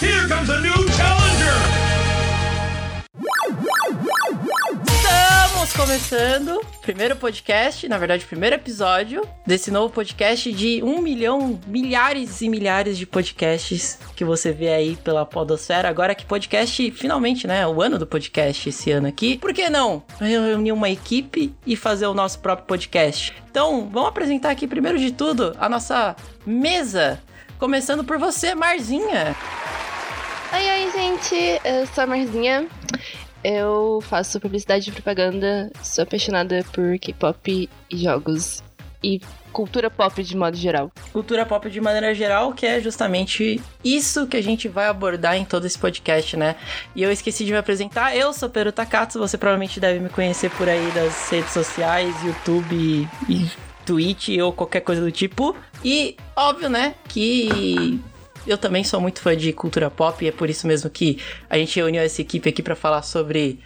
Here comes a new challenger! Estamos começando primeiro podcast, na verdade, primeiro episódio desse novo podcast de um milhão, milhares e milhares de podcasts que você vê aí pela Podosfera. Agora que podcast, finalmente, né? O ano do podcast esse ano aqui. Por que não reunir uma equipe e fazer o nosso próprio podcast? Então, vamos apresentar aqui, primeiro de tudo, a nossa mesa. Começando por você, Marzinha. Oi, oi, gente. Eu sou a Marzinha. Eu faço publicidade e propaganda. Sou apaixonada por K-pop e jogos. E cultura pop de modo geral. Cultura pop de maneira geral, que é justamente isso que a gente vai abordar em todo esse podcast, né? E eu esqueci de me apresentar. Eu sou Peru Takatsu, você provavelmente deve me conhecer por aí das redes sociais, YouTube e Twitch ou qualquer coisa do tipo. E óbvio, né, que eu também sou muito fã de cultura pop e é por isso mesmo que a gente reuniu essa equipe aqui para falar sobre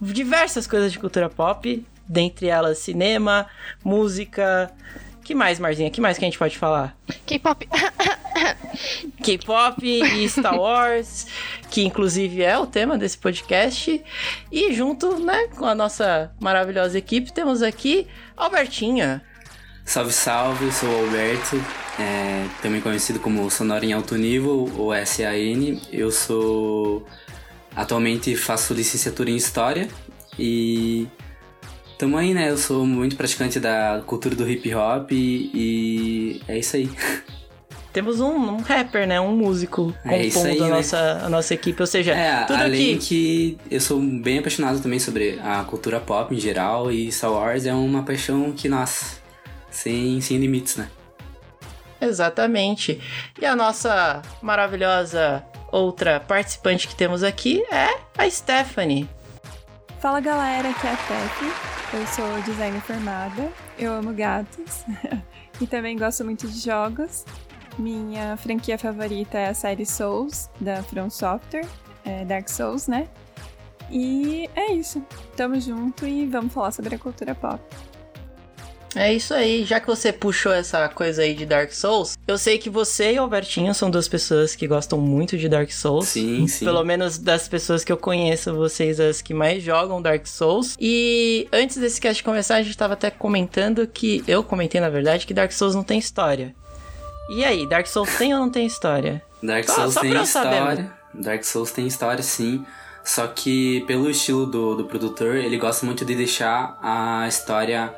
diversas coisas de cultura pop, dentre elas cinema, música. Que mais, Marzinha? Que mais que a gente pode falar? K-pop. K-pop e Star Wars, que inclusive é o tema desse podcast. E junto, né, com a nossa maravilhosa equipe, temos aqui Albertinha. Salve, salve, eu sou o Alberto, é, também conhecido como Sonora em Alto Nível, ou SAN. Eu sou. Atualmente faço licenciatura em História e. Tamo aí, né? Eu sou muito praticante da cultura do hip hop e, e é isso aí. Temos um, um rapper, né? Um músico É compondo aí, a, né? nossa, a nossa equipe. Ou seja, É, tudo além aqui. que eu sou bem apaixonado também sobre a cultura pop em geral e Star Wars é uma paixão que, nossa, sem, sem limites, né? Exatamente. E a nossa maravilhosa outra participante que temos aqui é a Stephanie. Fala galera, aqui é a Pepe. Eu sou designer formada. Eu amo gatos. e também gosto muito de jogos. Minha franquia favorita é a série Souls, da From Software. É Dark Souls, né? E é isso. Tamo junto e vamos falar sobre a cultura pop. É isso aí, já que você puxou essa coisa aí de Dark Souls, eu sei que você e o Albertinho são duas pessoas que gostam muito de Dark Souls. Sim, sim. Pelo menos das pessoas que eu conheço, vocês as que mais jogam Dark Souls. E antes desse cast começar, a gente tava até comentando que. Eu comentei, na verdade, que Dark Souls não tem história. E aí, Dark Souls tem ou não tem história? Dark Só- Souls só tem saber, história. Dark Souls tem história, sim. Só que pelo estilo do, do produtor, ele gosta muito de deixar a história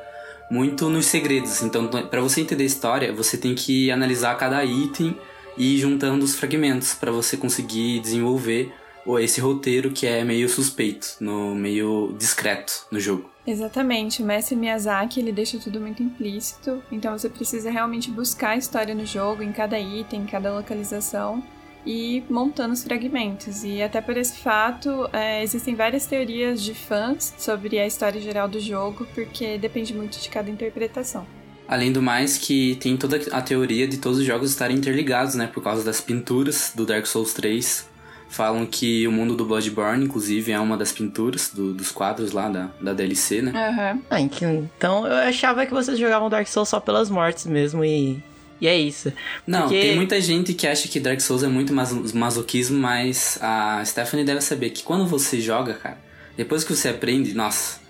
muito nos segredos. Então, para você entender a história, você tem que analisar cada item e ir juntando os fragmentos para você conseguir desenvolver esse roteiro que é meio suspeito, no meio discreto no jogo. Exatamente, o mestre Miyazaki ele deixa tudo muito implícito, então você precisa realmente buscar a história no jogo, em cada item, em cada localização e montando os fragmentos. E até por esse fato, é, existem várias teorias de fãs sobre a história geral do jogo, porque depende muito de cada interpretação. Além do mais, que tem toda a teoria de todos os jogos estarem interligados, né? Por causa das pinturas do Dark Souls 3. Falam que o mundo do Bloodborne, inclusive, é uma das pinturas do- dos quadros lá da, da DLC, né? Aham. Ah, então eu achava que vocês jogavam Dark Souls só pelas mortes mesmo e. E é isso. Não, Porque- tem muita gente que acha que Dark Souls é muito mas- masoquismo, mas a Stephanie deve saber que quando você joga, cara, depois que você aprende, nossa,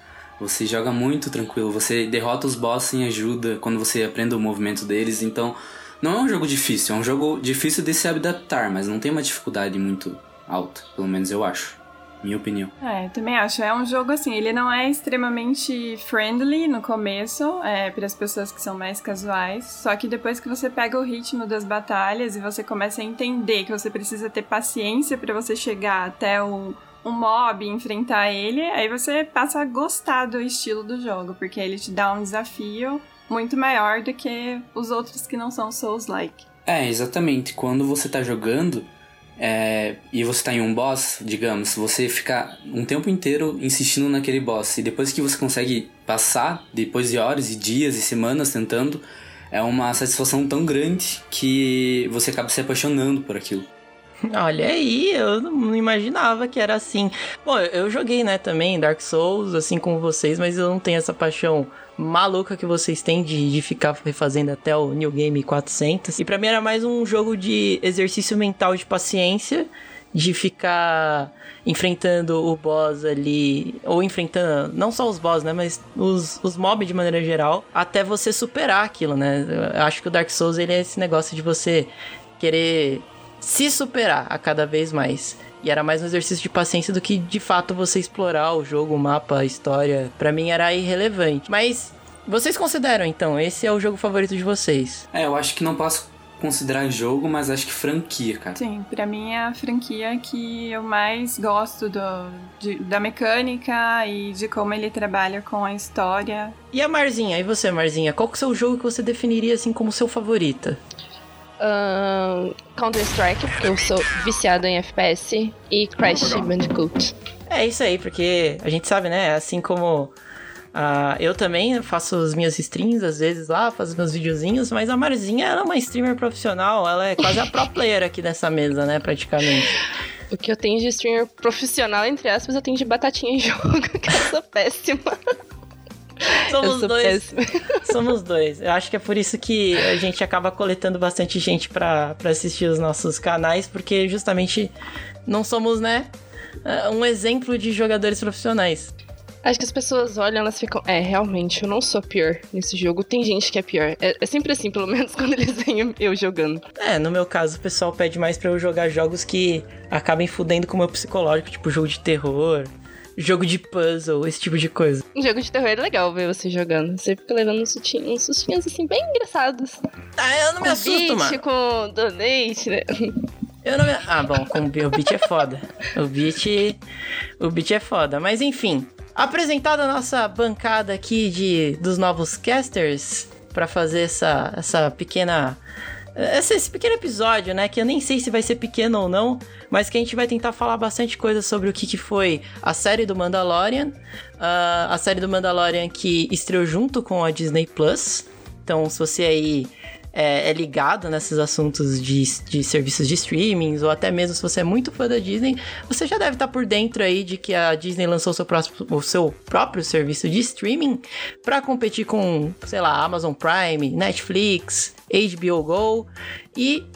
você joga muito tranquilo, você derrota os boss sem ajuda quando você aprende o movimento deles, então não é um jogo difícil, é um jogo difícil de se adaptar, mas não tem uma dificuldade muito alta, pelo menos eu acho. Minha opinião. É, eu também acho. É um jogo assim, ele não é extremamente friendly no começo, é, para as pessoas que são mais casuais. Só que depois que você pega o ritmo das batalhas e você começa a entender que você precisa ter paciência para você chegar até um, um mob e enfrentar ele, aí você passa a gostar do estilo do jogo, porque ele te dá um desafio muito maior do que os outros que não são Souls-like. É, exatamente. Quando você tá jogando é, e você tá em um boss, digamos, você fica um tempo inteiro insistindo naquele boss. E depois que você consegue passar, depois de horas e dias e semanas tentando, é uma satisfação tão grande que você acaba se apaixonando por aquilo. Olha aí, eu não imaginava que era assim. Bom, eu joguei, né, também Dark Souls, assim como vocês, mas eu não tenho essa paixão maluca que vocês têm de, de ficar refazendo até o New Game 400. E pra mim era mais um jogo de exercício mental de paciência, de ficar enfrentando o boss ali, ou enfrentando não só os boss, né, mas os, os mobs de maneira geral, até você superar aquilo, né? Eu acho que o Dark Souls ele é esse negócio de você querer se superar a cada vez mais. E era mais um exercício de paciência do que de fato você explorar o jogo, o mapa, a história. Para mim era irrelevante. Mas vocês consideram então esse é o jogo favorito de vocês? É, eu acho que não posso considerar jogo, mas acho que franquia, cara. Sim, pra mim é a franquia que eu mais gosto do, de, da mecânica e de como ele trabalha com a história. E a Marzinha? E você, Marzinha? Qual que é o seu jogo que você definiria assim como seu favorito? Counter-Strike, porque eu sou viciada em FPS, e Crash Bandicoot. É isso aí, porque a gente sabe, né? Assim como Uh, eu também faço as minhas streams, às vezes lá, faço meus videozinhos, mas a Marzinha ela é uma streamer profissional, ela é quase a pro player aqui dessa mesa, né, praticamente. O que eu tenho de streamer profissional, entre aspas, eu tenho de batatinha em jogo, que eu sou péssima. Somos dois. Somos dois. Eu acho que é por isso que a gente acaba coletando bastante gente para assistir os nossos canais, porque justamente não somos, né, um exemplo de jogadores profissionais. Acho que as pessoas olham, elas ficam. É, realmente, eu não sou pior nesse jogo. Tem gente que é pior. É, é sempre assim, pelo menos quando eles veem eu jogando. É, no meu caso, o pessoal pede mais para eu jogar jogos que acabem fudendo com o meu psicológico, tipo jogo de terror, jogo de puzzle, esse tipo de coisa. Um jogo de terror é legal ver você jogando. Você fica levando uns sustinhos, uns sustinhos assim, bem engraçados. Ah, eu não me assusto, beat, mano. com donate, né? Eu não me... Ah, bom, com o beat é foda. O beat. O beat é foda. Mas enfim. Apresentada a nossa bancada aqui de, dos novos casters para fazer essa, essa pequena esse, esse, pequeno episódio, né? Que eu nem sei se vai ser pequeno ou não, mas que a gente vai tentar falar bastante coisa sobre o que, que foi a série do Mandalorian. Uh, a série do Mandalorian que estreou junto com a Disney Plus. Então, se você aí é, é ligado nesses assuntos de, de serviços de streaming, ou até mesmo se você é muito fã da Disney, você já deve estar por dentro aí de que a Disney lançou o seu, próximo, o seu próprio serviço de streaming para competir com, sei lá, Amazon Prime, Netflix, HBO Go. E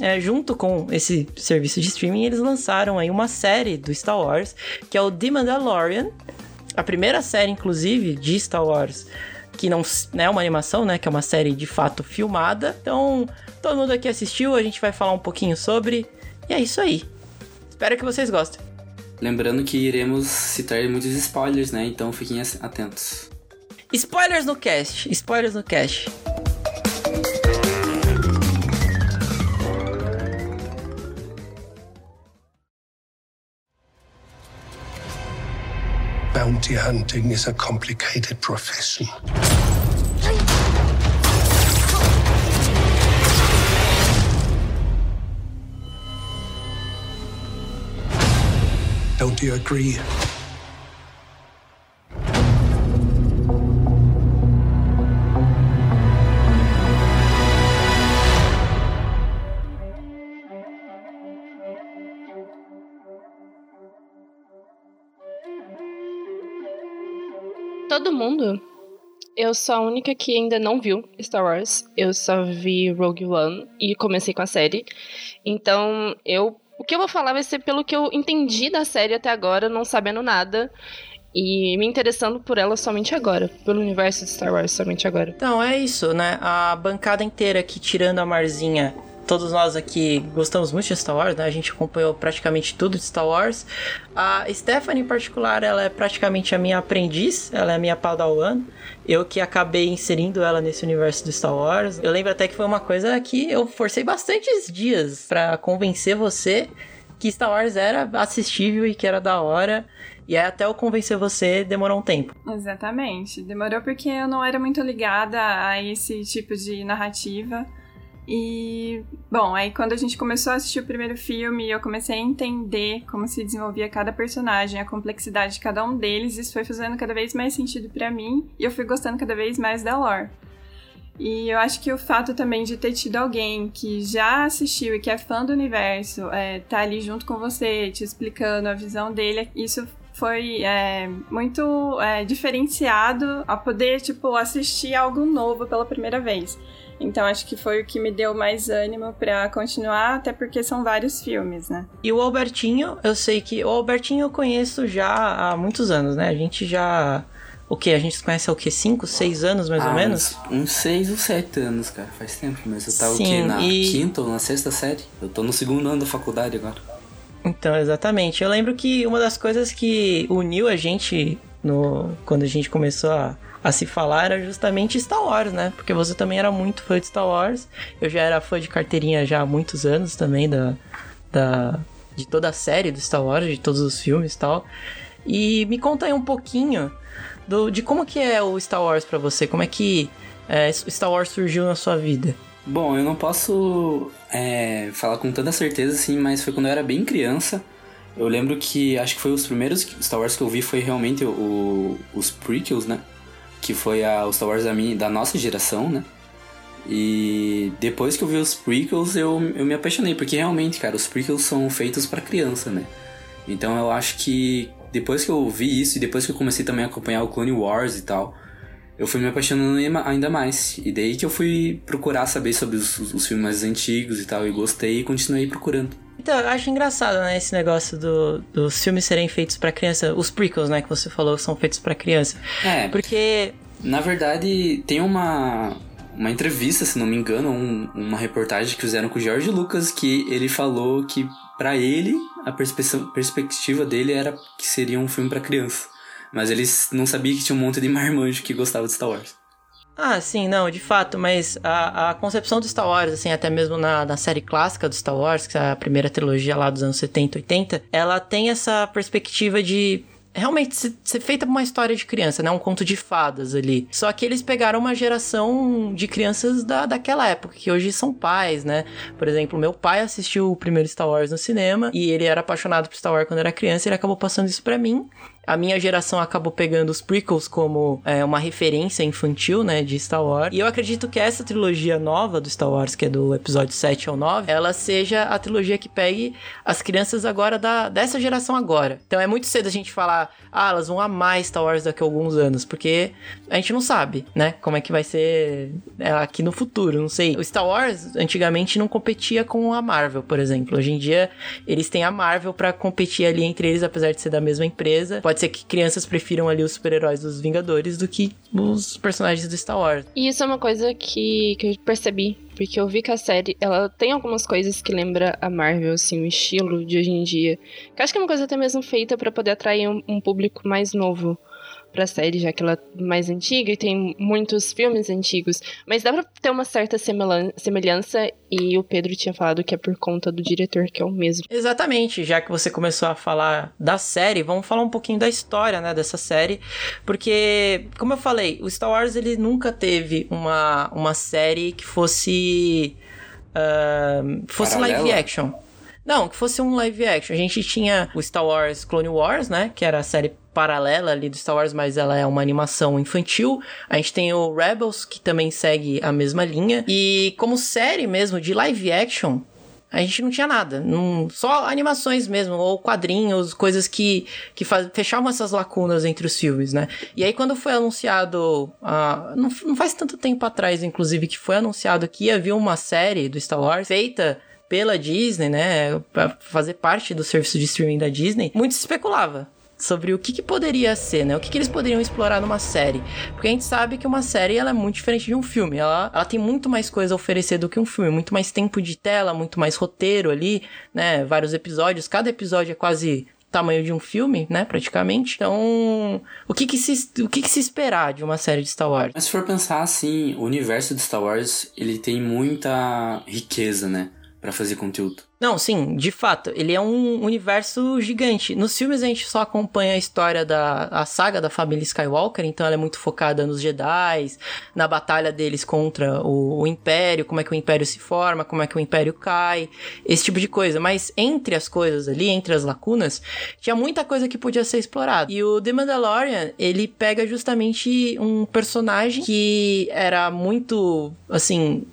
é, junto com esse serviço de streaming, eles lançaram aí uma série do Star Wars, que é o The Mandalorian, a primeira série, inclusive, de Star Wars que não é uma animação, né? Que é uma série de fato filmada. Então, todo mundo aqui assistiu, a gente vai falar um pouquinho sobre. E é isso aí. Espero que vocês gostem. Lembrando que iremos citar muitos spoilers, né? Então fiquem atentos. Spoilers no cast. Spoilers no cast. Bounty hunting is a complicated profession. Don't you agree? Mundo. Eu sou a única que ainda não viu Star Wars. Eu só vi Rogue One e comecei com a série. Então, eu. O que eu vou falar vai ser pelo que eu entendi da série até agora, não sabendo nada. E me interessando por ela somente agora, pelo universo de Star Wars somente agora. Então, é isso, né? A bancada inteira aqui, tirando a Marzinha, todos nós aqui gostamos muito de Star Wars, né? A gente acompanhou praticamente tudo de Star Wars. A Stephanie, em particular, ela é praticamente a minha aprendiz, ela é a minha padawan. Eu que acabei inserindo ela nesse universo do Star Wars. Eu lembro até que foi uma coisa que eu forcei bastantes dias para convencer você que Star Wars era assistível e que era da hora. E aí, até eu convencer você, demorou um tempo. Exatamente. Demorou porque eu não era muito ligada a esse tipo de narrativa. E, bom, aí quando a gente começou a assistir o primeiro filme, eu comecei a entender como se desenvolvia cada personagem, a complexidade de cada um deles, isso foi fazendo cada vez mais sentido para mim, e eu fui gostando cada vez mais da lore. E eu acho que o fato também de ter tido alguém que já assistiu e que é fã do universo, é, tá ali junto com você, te explicando a visão dele, isso foi é, muito é, diferenciado a poder, tipo, assistir algo novo pela primeira vez. Então acho que foi o que me deu mais ânimo para continuar, até porque são vários filmes, né? E o Albertinho, eu sei que o Albertinho eu conheço já há muitos anos, né? A gente já o que? A gente se conhece há o quê? 5, 6 anos mais ah, ou menos? Uns 6 ou 7 anos, cara. Faz tempo, mas eu tava Sim, o quê? Na e... quinta ou na sexta série? Eu tô no segundo ano da faculdade agora. Então, exatamente. Eu lembro que uma das coisas que uniu a gente no quando a gente começou a, a se falar era justamente Star Wars, né? Porque você também era muito fã de Star Wars. Eu já era fã de carteirinha já há muitos anos também da, da de toda a série do Star Wars, de todos os filmes e tal. E me conta aí um pouquinho do, de como que é o Star Wars para você, como é que é, Star Wars surgiu na sua vida. Bom, eu não posso é, falar com tanta certeza assim, mas foi quando eu era bem criança. Eu lembro que acho que foi os primeiros Star Wars que eu vi foi realmente o, os prequels, né? Que foi a, o Star Wars da, minha, da nossa geração, né? E depois que eu vi os prequels, eu, eu me apaixonei, porque realmente, cara, os prequels são feitos para criança, né? Então eu acho que depois que eu vi isso e depois que eu comecei também a acompanhar o Clone Wars e tal, eu fui me apaixonando ainda mais. E daí que eu fui procurar saber sobre os, os filmes mais antigos e tal, e gostei e continuei procurando. Então, eu acho engraçado, né, esse negócio do, dos filmes serem feitos para criança, os prequels, né, que você falou, são feitos para criança. É. Porque. Na verdade, tem uma, uma entrevista, se não me engano, um, uma reportagem que fizeram com o George Lucas, que ele falou que para ele a perspectiva dele era que seria um filme para criança. Mas eles não sabiam que tinha um monte de marmanjo que gostava de Star Wars. Ah, sim, não, de fato, mas a, a concepção do Star Wars, assim, até mesmo na, na série clássica do Star Wars, que é a primeira trilogia lá dos anos 70, 80, ela tem essa perspectiva de realmente ser feita uma história de criança, né? Um conto de fadas ali. Só que eles pegaram uma geração de crianças da, daquela época, que hoje são pais, né? Por exemplo, meu pai assistiu o primeiro Star Wars no cinema e ele era apaixonado por Star Wars quando era criança e ele acabou passando isso para mim. A minha geração acabou pegando os prequels como é, uma referência infantil, né, de Star Wars. E eu acredito que essa trilogia nova do Star Wars, que é do episódio 7 ao 9, ela seja a trilogia que pegue as crianças agora da, dessa geração agora. Então é muito cedo a gente falar, ah, elas vão amar Star Wars daqui a alguns anos, porque a gente não sabe, né, como é que vai ser é, aqui no futuro, não sei. O Star Wars antigamente não competia com a Marvel, por exemplo. Hoje em dia eles têm a Marvel para competir ali entre eles, apesar de ser da mesma empresa. Pode ser que crianças prefiram ali os super-heróis dos Vingadores do que os personagens do Star Wars. E isso é uma coisa que, que eu percebi, porque eu vi que a série, ela tem algumas coisas que lembra a Marvel, assim, o estilo de hoje em dia. Que acho que é uma coisa até mesmo feita para poder atrair um, um público mais novo pra série, já que ela é mais antiga e tem muitos filmes antigos. Mas dá pra ter uma certa semelhança e o Pedro tinha falado que é por conta do diretor, que é o mesmo. Exatamente, já que você começou a falar da série, vamos falar um pouquinho da história, né, dessa série. Porque, como eu falei, o Star Wars ele nunca teve uma, uma série que fosse. Uh, fosse Paralela. live action. Não, que fosse um live action. A gente tinha o Star Wars Clone Wars, né? Que era a série paralela ali do Star Wars, mas ela é uma animação infantil. A gente tem o Rebels, que também segue a mesma linha. E como série mesmo de live action, a gente não tinha nada. Só animações mesmo, ou quadrinhos, coisas que, que faz, fechavam essas lacunas entre os filmes, né? E aí, quando foi anunciado. Uh, não, não faz tanto tempo atrás, inclusive, que foi anunciado que ia vir uma série do Star Wars feita pela Disney, né? Pra fazer parte do serviço de streaming da Disney, muito se especulava sobre o que, que poderia ser, né? O que, que eles poderiam explorar numa série. Porque a gente sabe que uma série ela é muito diferente de um filme. Ela, ela tem muito mais coisa a oferecer do que um filme. Muito mais tempo de tela, muito mais roteiro ali, né? Vários episódios. Cada episódio é quase tamanho de um filme, né, praticamente. Então, o que que se, o que que se esperar de uma série de Star Wars? Mas se for pensar assim, o universo de Star Wars, ele tem muita riqueza, né, para fazer conteúdo. Não, sim, de fato, ele é um universo gigante. Nos filmes a gente só acompanha a história da a saga da família Skywalker, então ela é muito focada nos Jedi, na batalha deles contra o, o, Império, como é que o Império se forma, como é que o Império cai, esse tipo de coisa. Mas entre as coisas ali, entre as lacunas, tinha muita coisa que podia ser explorada. E o The Mandalorian, ele pega justamente um personagem que era muito, assim,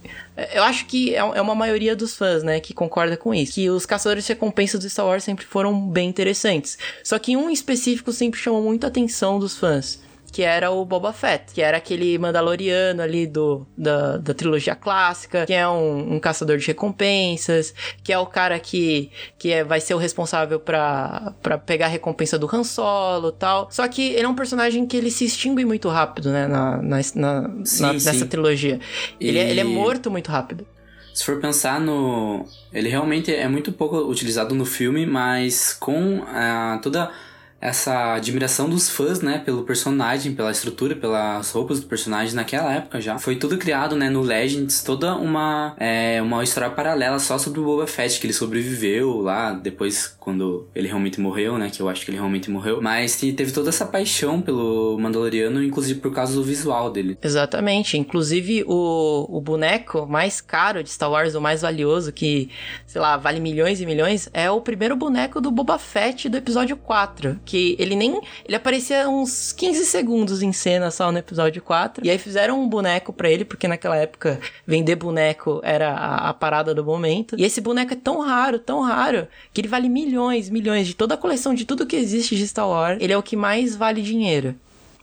eu acho que é, é uma maioria dos fãs, né, que concorda com isso. Que os caçadores de recompensas do Star Wars sempre foram bem interessantes. Só que um específico sempre chamou muita atenção dos fãs que era o Boba Fett, que era aquele Mandaloriano ali do, da, da trilogia clássica, que é um, um, caçador de recompensas, que é o cara que, que é, vai ser o responsável para pegar a recompensa do Han Solo tal. Só que ele é um personagem que ele se extingue muito rápido, né, na, na, na, sim, na nessa trilogia. E... Ele, é, ele é morto muito rápido. Se for pensar no. Ele realmente é muito pouco utilizado no filme, mas com uh, toda essa admiração dos fãs, né, pelo personagem, pela estrutura, pelas roupas do personagem naquela época já. Foi tudo criado, né, no Legends, toda uma é, uma história paralela só sobre o Boba Fett, que ele sobreviveu lá depois quando ele realmente morreu, né, que eu acho que ele realmente morreu. Mas teve toda essa paixão pelo Mandaloriano, inclusive por causa do visual dele. Exatamente, inclusive o, o boneco mais caro de Star Wars, o mais valioso, que, sei lá, vale milhões e milhões, é o primeiro boneco do Boba Fett do episódio 4 que ele nem. Ele aparecia uns 15 segundos em cena só no episódio 4. E aí fizeram um boneco para ele, porque naquela época vender boneco era a, a, parada do momento. E esse boneco é tão raro, tão raro, que ele vale milhões, milhões. De toda a coleção de tudo que existe de Star Wars, ele é o que mais vale dinheiro.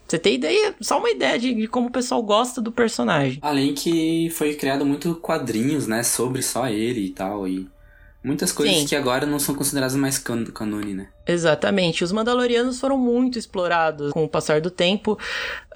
Você tem ideia, só uma ideia de, de, como o pessoal gosta do personagem. Além que foi criado muito quadrinhos, né, sobre só ele e tal, e Muitas coisas Sim. que agora não são consideradas mais can canone, né? Exatamente. Os Mandalorianos foram muito explorados com o passar do tempo.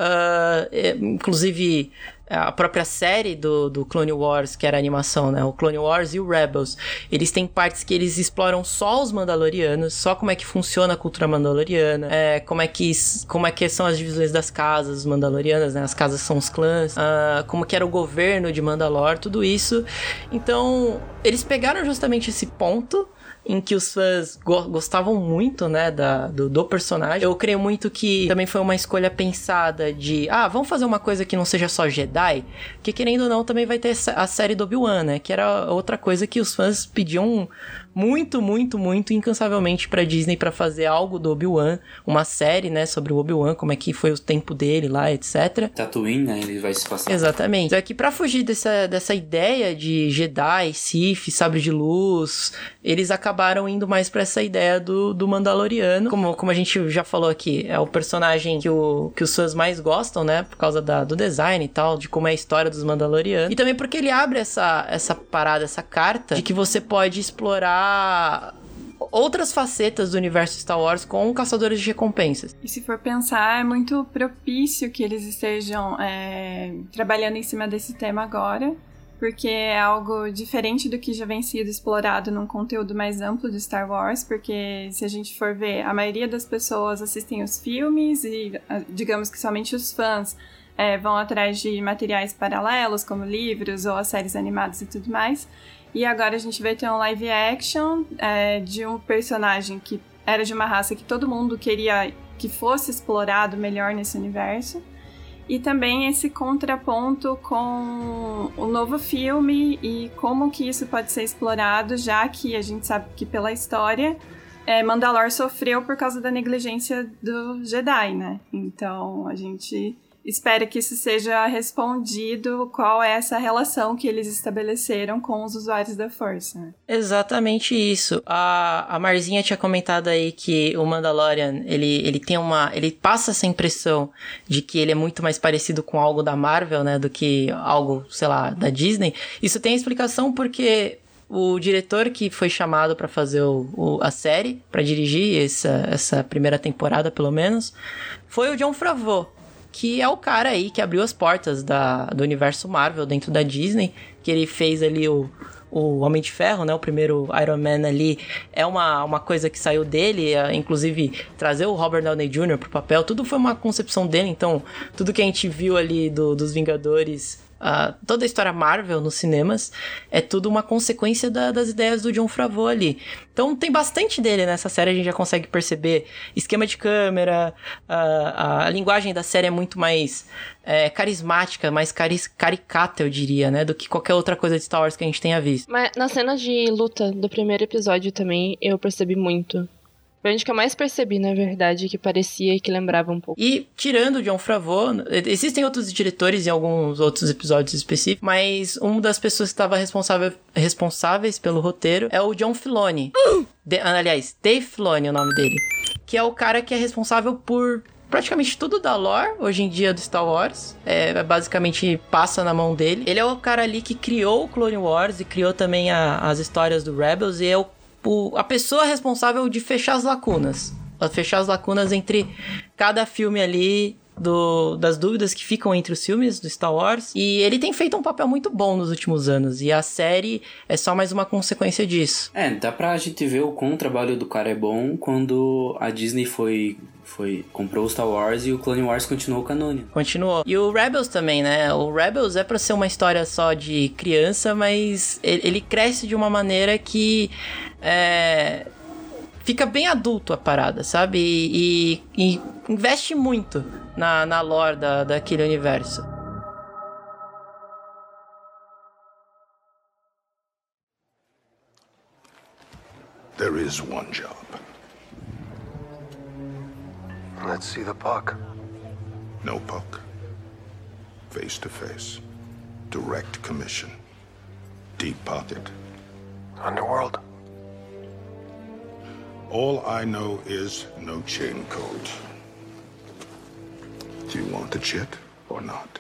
Uh, inclusive, a própria série do, do Clone Wars, que era a animação, né? O Clone Wars e o Rebels. Eles têm partes que eles exploram só os Mandalorianos, só como é que funciona a cultura mandaloriana, é, como, é que, como é que são as divisões das casas mandalorianas, né? As casas são os clãs, uh, como que era o governo de Mandalor, tudo isso. Então, eles pegaram justamente esse ponto em que os fãs go gostavam muito, né, da, do, do, personagem. Eu creio muito que também foi uma escolha pensada de, ah, vamos fazer uma coisa que não seja só Jedi, que querendo ou não também vai ter a série do Obi-Wan, né, que era outra coisa que os fãs pediam muito, muito, muito incansavelmente pra Disney para fazer algo do Obi-Wan, uma série, né, sobre o Obi-Wan, como é que foi o tempo dele lá, etc. Tatooine, né, ele vai se passar. Exatamente. Só que pra fugir dessa, dessa ideia de Jedi, Sith, sabre de luz, eles acabaram indo mais para essa ideia do, do Mandaloriano, como, como a gente já falou aqui, é o personagem que, o, que os fãs mais gostam, né, por causa da, do design e tal, de como é a história dos Mandalorianos. E também porque ele abre essa, essa parada, essa carta de que você pode explorar outras facetas do universo Star Wars com caçadores de recompensas. E se for pensar, é muito propício que eles estejam é, trabalhando em cima desse tema agora, porque é algo diferente do que já vem sido explorado num conteúdo mais amplo de Star Wars, porque se a gente for ver, a maioria das pessoas assistem os filmes e, digamos que somente os fãs é, vão atrás de materiais paralelos, como livros ou as séries animadas e tudo mais. E agora a gente vai ter um live action é, de um personagem que era de uma raça que todo mundo queria que fosse explorado melhor nesse universo. E também esse contraponto com o novo filme e como que isso pode ser explorado, já que a gente sabe que pela história é, Mandalor sofreu por causa da negligência do Jedi, né? Então a gente espera que isso seja respondido qual é essa relação que eles estabeleceram com os usuários da Força. Né? Exatamente isso. A, a Marzinha tinha comentado aí que o Mandalorian, ele, ele tem uma... Ele passa essa impressão de que ele é muito mais parecido com algo da Marvel, né? Do que algo, sei lá, da Disney. Isso tem explicação porque o diretor que foi chamado para fazer o, o, a série, para dirigir essa, essa primeira temporada, pelo menos, foi o John Favreau que é o cara aí que abriu as portas da, do universo Marvel dentro da Disney, que ele fez ali o, o Homem de Ferro, né? O primeiro Iron Man ali é uma, uma coisa que saiu dele, é, inclusive trazer o Robert Downey Jr. pro papel, tudo foi uma concepção dele, então tudo que a gente viu ali do, dos Vingadores a, toda a história Marvel nos cinemas é tudo uma consequência da, das ideias do John Favreau ali. Então tem bastante dele nessa série, a gente já consegue perceber esquema de câmera, a, linguagem da série é muito mais é, carismática, mais caris, caricata, eu diria, né? Do que qualquer outra coisa de Star Wars que a gente tenha visto. Mas na cena de luta do primeiro episódio também, eu percebi muito. Foi onde que eu mais percebi, na verdade, que parecia e que lembrava um pouco. E tirando o John Favreau, existem outros diretores em alguns outros episódios específicos, mas uma das pessoas que estava responsável, responsáveis pelo roteiro é o John Filoni. De, aliás, Dave Filoni é o nome dele. Que é o cara que é responsável por praticamente tudo da lore hoje em dia do Star Wars. É, basicamente passa na mão dele. Ele é o cara ali que criou o Clone Wars e criou também a, as histórias do Rebels e é o o, a pessoa responsável de fechar as lacunas. Fechar as lacunas entre cada filme ali do, das dúvidas que ficam entre os filmes do Star Wars. E ele tem feito um papel muito bom nos últimos anos. E a série é só mais uma consequência disso. É, dá pra gente ver o quão o trabalho do cara é bom quando a Disney foi foi comprou o Star Wars e o Clone Wars continuou canônico. Continuou. E o Rebels também, né? O Rebels é para ser uma história só de criança, mas ele, ele cresce de uma maneira que é, fica bem adulto a parada, sabe? E, e, e investe muito na, na lore da, daquele universo. There is one job. Let's see the puck. No puck. Face to face. Direct commission. Deep pocket. Underworld. All I know is no chain code. Do you want the chit or not?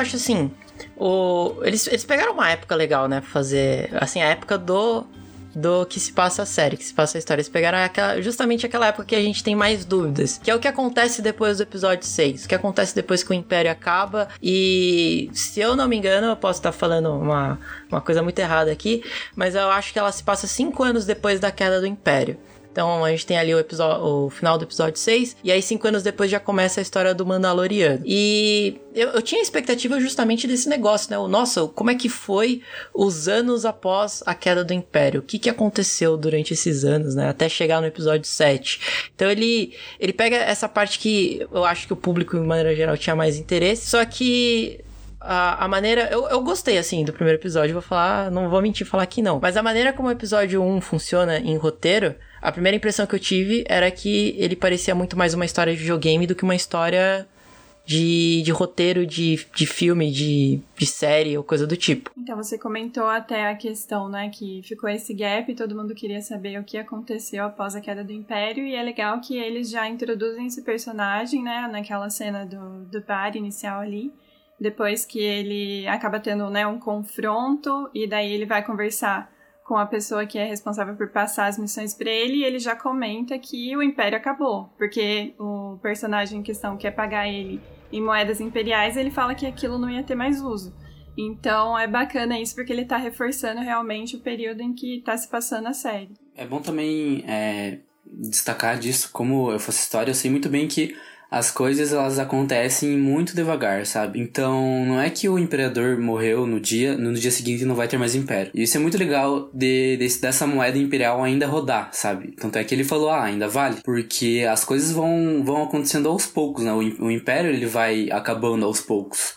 Acho assim. O, eles, eles pegaram uma época legal, né? Pra fazer. Assim, a época do. Do que se passa a série, que se passa a história. Eles pegaram aquela, justamente aquela época que a gente tem mais dúvidas. Que é o que acontece depois do episódio 6. O que acontece depois que o Império acaba. E se eu não me engano, eu posso estar falando uma, uma coisa muito errada aqui. Mas eu acho que ela se passa cinco anos depois da queda do Império. Então a gente tem ali o, episódio, o final do episódio 6, e aí cinco anos depois já começa a história do Mandaloriano. E eu, eu tinha expectativa justamente desse negócio, né? O, nossa, como é que foi os anos após a queda do Império? O que, que aconteceu durante esses anos, né? Até chegar no episódio 7. Então ele, ele pega essa parte que eu acho que o público, de maneira geral, tinha mais interesse, só que a, a, maneira. Eu, eu gostei, assim, do primeiro episódio. Vou falar. Não vou mentir falar que não. Mas a maneira como o episódio 1 funciona em roteiro a primeira impressão que eu tive era que ele parecia muito mais uma história de videogame do que uma história de, de roteiro de, de filme, de, de série ou coisa do tipo. Então, você comentou até a questão, né, que ficou esse gap e todo mundo queria saber o que aconteceu após a queda do Império, e é legal que eles já introduzem esse personagem, né, naquela cena do, do bar inicial ali, depois que ele acaba tendo, né, um confronto, e daí ele vai conversar com a pessoa que é responsável por passar as missões para ele e ele já comenta que o império acabou, porque o personagem em questão quer pagar ele em moedas imperiais, ele fala que aquilo não ia ter mais uso. Então é bacana isso porque ele está reforçando realmente o período em que está se passando a série. É bom também é, destacar disso, como eu faço história, eu sei muito bem que as coisas elas acontecem muito devagar, sabe? Então, não é que o imperador morreu no dia, no dia seguinte não vai ter mais império. Isso é muito legal de, de, dessa moeda imperial ainda rodar, sabe? Tanto é que ele falou, ah, ainda vale, porque as coisas vão, vão acontecendo aos poucos, né? O, o império ele vai acabando aos poucos.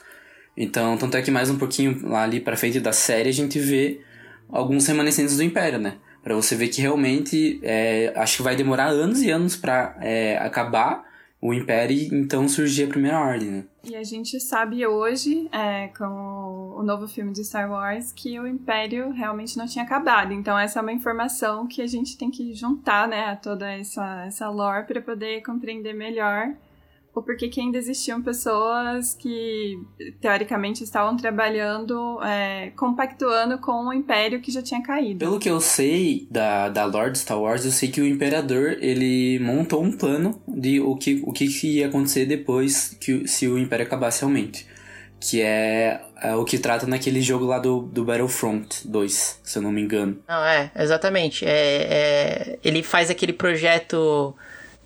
Então, tanto é que mais um pouquinho lá ali para frente da série a gente vê alguns remanescentes do império, né? Para você ver que realmente é, acho que vai demorar anos e anos para é, acabar o Império então surgia a Primeira Ordem, né? E a gente sabe hoje, é, com o novo filme de Star Wars, que o Império realmente não tinha acabado. Então essa é uma informação que a gente tem que juntar, né, a toda essa, essa lore para poder compreender melhor o porquê que ainda existiam pessoas que, teoricamente, estavam trabalhando, é, compactuando com o Império que já tinha caído. Pelo que eu sei da, da Lord Star Wars, eu sei que o Imperador, ele montou um plano de o que, o que ia acontecer depois que se o Império acabasse realmente. Que é, é o que trata naquele jogo lá do, do Battlefront 2, se eu não me engano. Não, é, exatamente. É, é, ele faz aquele projeto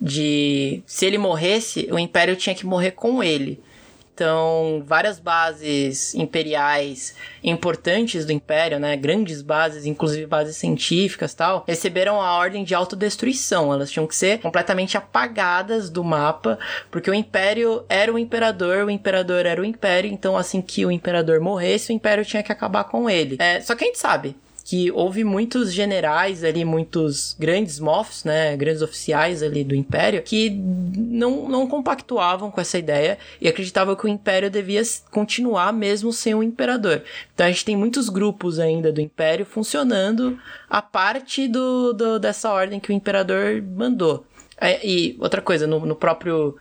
de se ele morresse, o Império tinha que morrer com ele. Então, várias bases imperiais importantes do Império, né, grandes bases, inclusive bases científicas tal, receberam a ordem de autodestruição. Elas tinham que ser completamente apagadas do mapa, porque o Império era o Imperador, o Imperador era o Império, então assim que o Imperador morresse, o Império tinha que acabar com ele. É, só que a gente sabe, que houve muitos generais ali, muitos grandes moffs, né, grandes oficiais ali do Império, que não, não compactuavam com essa ideia e acreditavam que o Império devia continuar mesmo sem o Imperador. Então a gente tem muitos grupos ainda do Império funcionando a parte do, do dessa ordem que o Imperador mandou. É, e outra coisa, no, no próprio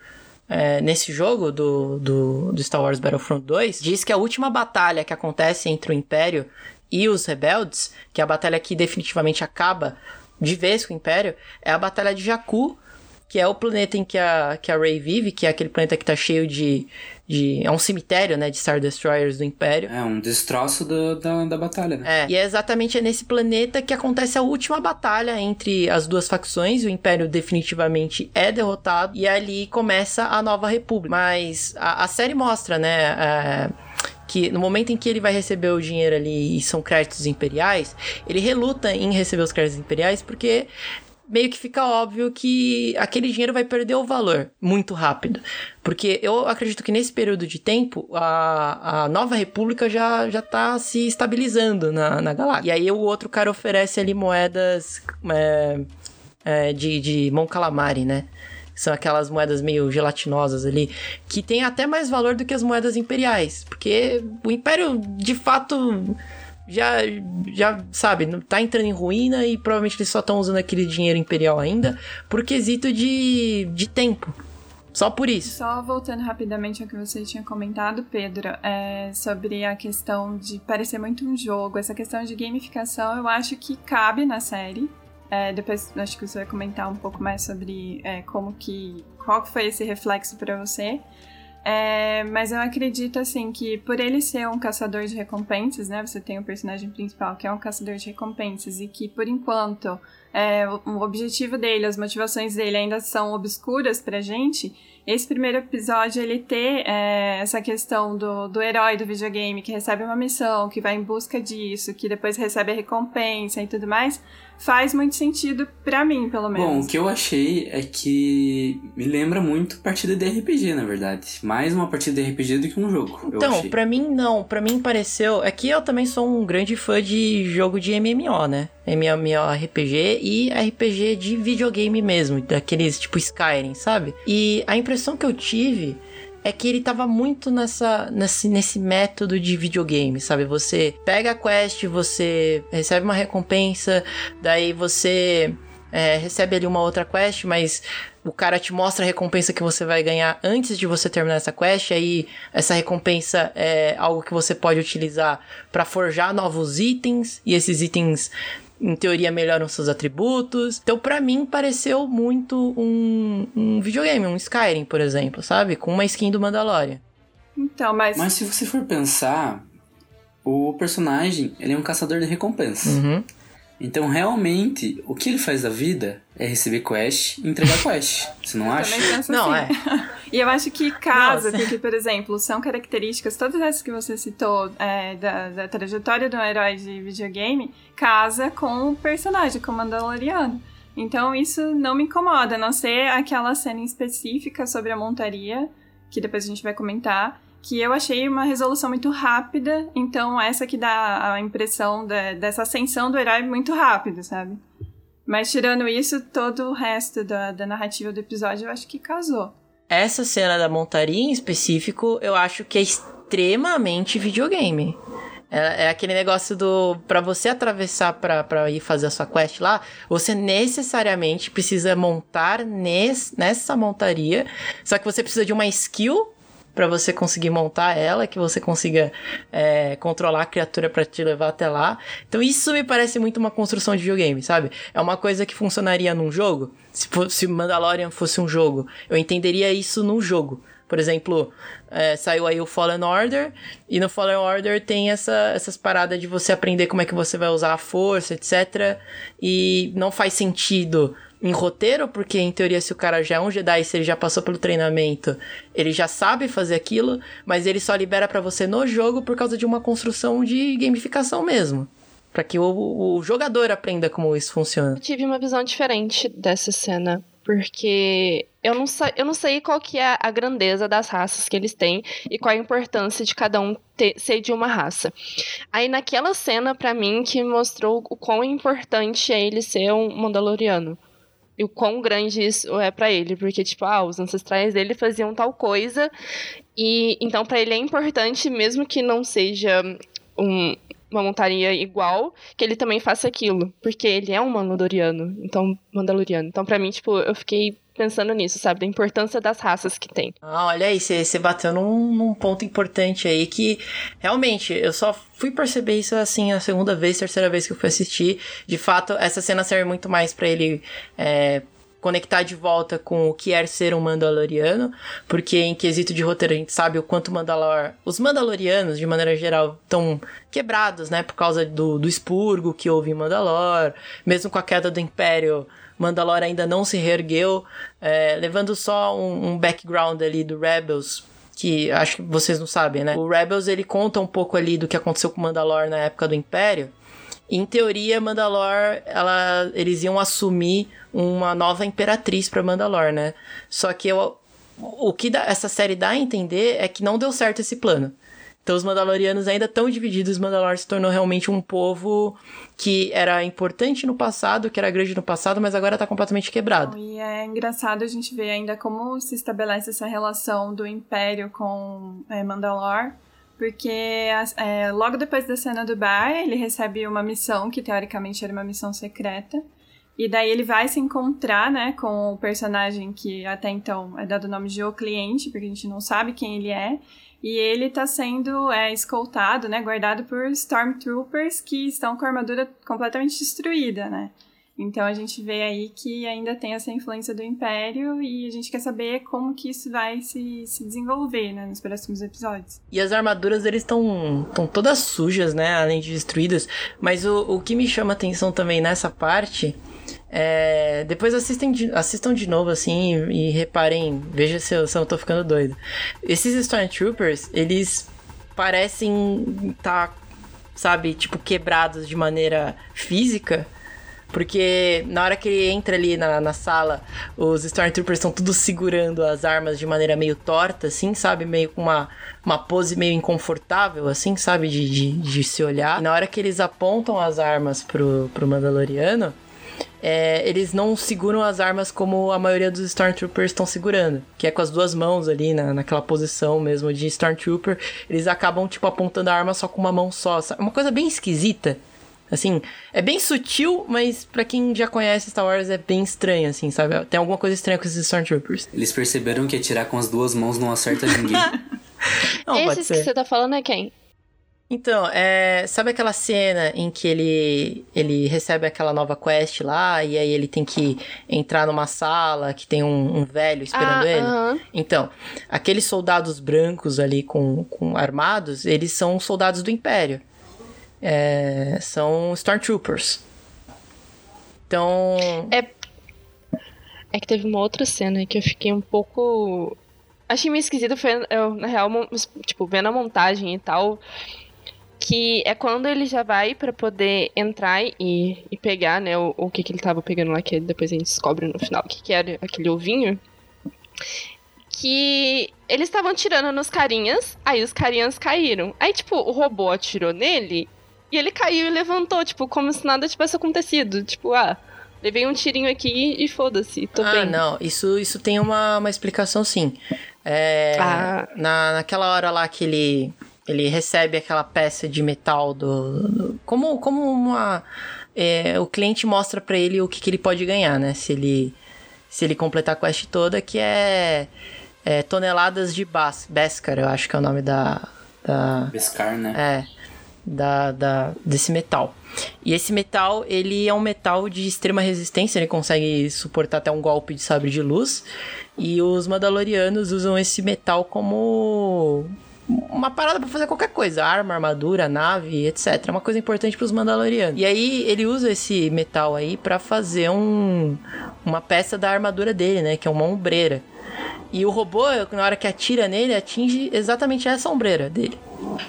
é, nesse jogo do, do, do, Star Wars Battlefront 2, diz que a última batalha que acontece entre o Império e os rebeldes, que é a batalha que definitivamente acaba de vez com o Império, é a Batalha de Jakku, que é o planeta em que a, que a Rey vive, que é aquele planeta que tá cheio de, de. É um cemitério, né? De Star Destroyers do Império. É um destroço do, da, da batalha, né? É. E é exatamente nesse planeta que acontece a última batalha entre as duas facções. O Império definitivamente é derrotado. E ali começa a nova República. Mas a, a série mostra, né? É, que no momento em que ele vai receber o dinheiro ali e são créditos imperiais, ele reluta em receber os créditos imperiais porque meio que fica óbvio que aquele dinheiro vai perder o valor muito rápido. Porque eu acredito que nesse período de tempo, a, a nova república já, já tá se estabilizando na, na galáxia. E aí o outro cara oferece ali moedas é, é, de, de Mon Calamari, né? São aquelas moedas meio gelatinosas ali, que tem até mais valor do que as moedas imperiais. Porque o Império, de fato, já, já sabe, tá entrando em ruína e provavelmente eles só estão usando aquele dinheiro imperial ainda por quesito de, de tempo. Só por isso. Só voltando rapidamente ao que você tinha comentado, Pedro, é, sobre a questão de parecer muito um jogo, essa questão de gamificação, eu acho que cabe na série. É, depois acho que você vai comentar um pouco mais sobre é, como que. qual foi esse reflexo para você. É, mas eu acredito assim que por ele ser um caçador de recompensas, né? Você tem o personagem principal que é um caçador de recompensas e que por enquanto é, o objetivo dele, as motivações dele ainda são obscuras pra gente esse primeiro episódio ele ter é, essa questão do, do herói do videogame que recebe uma missão, que vai em busca disso, que depois recebe a recompensa e tudo mais, faz muito sentido para mim, pelo menos. Bom, o que eu achei é que me lembra muito partida de RPG, na verdade. Mais uma partida de RPG do que um jogo. Então, para mim não, para mim pareceu, é que eu também sou um grande fã de jogo de MMO, né? MMORPG e RPG de videogame mesmo, daqueles tipo Skyrim, sabe? E a impressão que eu tive é que ele tava muito nessa, nesse, nesse método de videogame, sabe? Você pega a quest, você recebe uma recompensa, daí você é, recebe ali uma outra quest, mas o cara te mostra a recompensa que você vai ganhar antes de você terminar essa quest, aí essa recompensa é algo que você pode utilizar para forjar novos itens, e esses itens em teoria melhoram seus atributos. Então, para mim, pareceu muito um, um videogame, um Skyrim, por exemplo, sabe? Com uma skin do Mandalorian. Então, mas. Mas se você for pensar, o personagem, ele é um caçador de recompensas. Uhum. Então, realmente, o que ele faz da vida é receber quest e entregar quest. Você não acha? Não, assim. é. e eu acho que casa, Nossa. porque, por exemplo, são características, todas essas que você citou, é, da, da trajetória do herói de videogame, casa com o personagem, com o Mandaloriano. Então, isso não me incomoda, a não ser aquela cena específica sobre a montaria, que depois a gente vai comentar, que eu achei uma resolução muito rápida, então essa que dá a impressão de, dessa ascensão do herói muito rápido, sabe? Mas tirando isso, todo o resto da, da narrativa do episódio eu acho que casou. Essa cena da montaria em específico, eu acho que é extremamente videogame. É, é aquele negócio do. Pra você atravessar pra, pra ir fazer a sua quest lá, você necessariamente precisa montar nes, nessa montaria. Só que você precisa de uma skill para você conseguir montar ela, que você consiga é, controlar a criatura para te levar até lá. Então isso me parece muito uma construção de videogame, sabe? É uma coisa que funcionaria num jogo. Se, se Mandalorian fosse um jogo, eu entenderia isso num jogo. Por exemplo, é, saiu aí o Fallen Order, e no Fallen Order tem essa, essas paradas de você aprender como é que você vai usar a força, etc. E não faz sentido em roteiro, porque em teoria, se o cara já é um Jedi, se ele já passou pelo treinamento, ele já sabe fazer aquilo, mas ele só libera para você no jogo por causa de uma construção de gamificação mesmo. para que o, o jogador aprenda como isso funciona. Eu tive uma visão diferente dessa cena porque eu não, sei, eu não sei qual que é a grandeza das raças que eles têm e qual a importância de cada um ter, ser de uma raça. Aí naquela cena, para mim, que mostrou o quão importante é ele ser um Mandaloriano e o quão grande isso é para ele, porque tipo, ah, os ancestrais dele faziam tal coisa e então para ele é importante mesmo que não seja um, uma montaria igual, que ele também faça aquilo, porque ele é um Mandaloriano, então Mandaloriano. Então para mim, tipo, eu fiquei pensando nisso, sabe? Da importância das raças que tem. Ah, olha aí, você bateu num, num, ponto importante aí que realmente eu só fui perceber isso assim a segunda vez, terceira vez que eu fui assistir. De fato, essa cena serve muito mais para ele. É, conectar de volta com o que é ser um Mandaloriano, porque em quesito de roteiro a gente sabe o quanto Mandalor... os Mandalorianos, de maneira geral, estão quebrados, né, por causa do, do expurgo que houve em Mandalor, mesmo com a queda do Império, Mandalor ainda não se reergueu, é, levando só um, um background ali do Rebels, que acho que vocês não sabem, né? O Rebels ele conta um pouco ali do que aconteceu com Mandalor na época do Império. Em teoria, Mandalor, ela, eles iam assumir uma nova imperatriz para Mandalor, né? Só que eu, o que dá, essa série dá a entender é que não deu certo esse plano. Então os Mandalorianos ainda estão divididos, os Mandalor se tornou realmente um povo que era importante no passado, que era grande no passado, mas agora está completamente quebrado. E é engraçado a gente ver ainda como se estabelece essa relação do Império com é, Mandalor, porque é, logo depois da cena do bar, ele recebe uma missão que teoricamente era uma missão secreta. E daí ele vai se encontrar, né, com o personagem que até então é dado o nome de O Cliente, porque a gente não sabe quem ele é. E ele está sendo é, escoltado, né, guardado por Stormtroopers que estão com a armadura completamente destruída, né? Então a gente vê aí que ainda tem essa influência do Império e a gente quer saber como que isso vai se, se desenvolver, né, nos próximos episódios. E as armaduras eles estão todas sujas, né, além de destruídas. Mas o, o que me chama atenção também nessa parte é, depois assistem de, assistam de novo, assim, e, e reparem, veja se eu, se eu tô ficando doido. Esses Stormtroopers, eles parecem estar, tá, sabe, tipo, quebrados de maneira física. Porque na hora que ele entra ali na, na sala, os Stormtroopers estão todos segurando as armas de maneira meio torta, assim, sabe? Meio com uma, uma pose meio inconfortável, assim, sabe? De, de, de se olhar. E na hora que eles apontam as armas pro, pro Mandaloriano, é, eles não seguram as armas como a maioria dos Stormtroopers estão segurando, que é com as duas mãos ali, na, naquela posição mesmo de Stormtrooper. Eles acabam, tipo, apontando a arma só com uma mão só. Sabe? Uma coisa bem esquisita. Assim, é bem sutil, mas para quem já conhece Star Wars é bem estranho, assim, sabe? Tem alguma coisa estranha com esses Stormtroopers. Eles perceberam que atirar com as duas mãos não acerta ninguém. não, Esses que você tá falando é quem? Então, é, sabe aquela cena em que ele, ele recebe aquela nova quest lá e aí ele tem que entrar numa sala que tem um, um velho esperando ah, ele? Uh -huh. Então, aqueles soldados brancos ali com, com armados, eles são soldados do Império. É, são Stormtroopers. Então. É, é que teve uma outra cena que eu fiquei um pouco. Achei meio esquisito, foi, eu, na real, tipo, vendo a montagem e tal que é quando ele já vai para poder entrar e, e pegar, né, o, o que, que ele tava pegando lá, que depois a gente descobre no final o que, que era aquele ovinho. Que eles estavam tirando nos carinhas, aí os carinhas caíram. Aí, tipo, o robô atirou nele e ele caiu e levantou, tipo, como se nada tivesse acontecido. Tipo, ah, levei um tirinho aqui e foda-se, tô ah, bem. Ah, não, isso, isso tem uma, uma explicação sim. É, ah. na, naquela hora lá que ele ele recebe aquela peça de metal do. do como, como uma. É, o cliente mostra para ele o que, que ele pode ganhar, né? Se ele, se ele completar a quest toda, que é, é toneladas de Bas, Beskar, eu acho que é o nome da. da Beskar, né? É. Da, da, desse metal. E esse metal, ele é um metal de extrema resistência, ele consegue suportar até um golpe de sabre de luz. E os Mandalorianos usam esse metal como uma parada para fazer qualquer coisa, arma, armadura, nave, etc. É uma coisa importante para os Mandalorianos. E aí ele usa esse metal aí para fazer um uma peça da armadura dele, né, que é uma ombreira. E o robô, na hora que atira nele, atinge exatamente essa ombreira dele.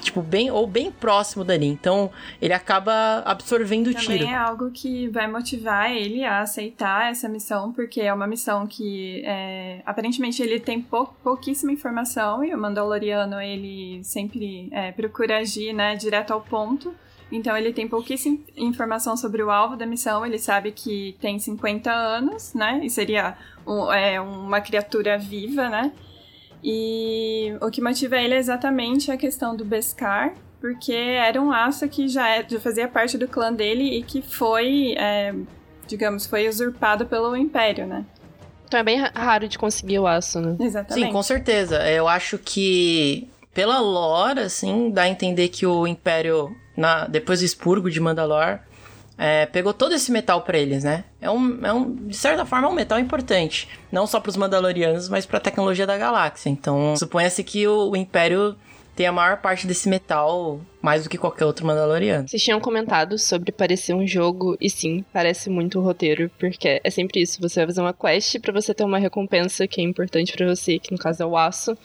Tipo, bem ou bem próximo dali. Então, ele acaba absorvendo o Também tiro. é algo que vai motivar ele a aceitar essa missão, porque é uma missão que é, aparentemente ele tem pou, pouquíssima informação e o Mandaloriano ele sempre é, procura agir né, direto ao ponto. Então ele tem pouquíssima informação sobre o alvo da missão, ele sabe que tem 50 anos, né? E seria um, é, uma criatura viva, né? E o que motiva ele é exatamente a questão do Beskar, porque era um aço que já, é, já fazia parte do clã dele e que foi, é, digamos, foi usurpado pelo Império, né? Então é bem raro de conseguir o aço, né? Exatamente. Sim, com certeza. Eu acho que pela lore, assim, dá a entender que o Império, na, depois do expurgo de Mandalor, é, pegou todo esse metal para eles, né? É um, é um, de certa forma, é um metal importante. Não só para os Mandalorianos, mas para a tecnologia da galáxia. Então, suponha-se que o, o Império tem a maior parte desse metal mais do que qualquer outro Mandaloriano. Vocês tinham comentado sobre parecer um jogo, e sim, parece muito o roteiro, porque é sempre isso: você vai fazer uma quest para você ter uma recompensa que é importante para você, que no caso é o aço.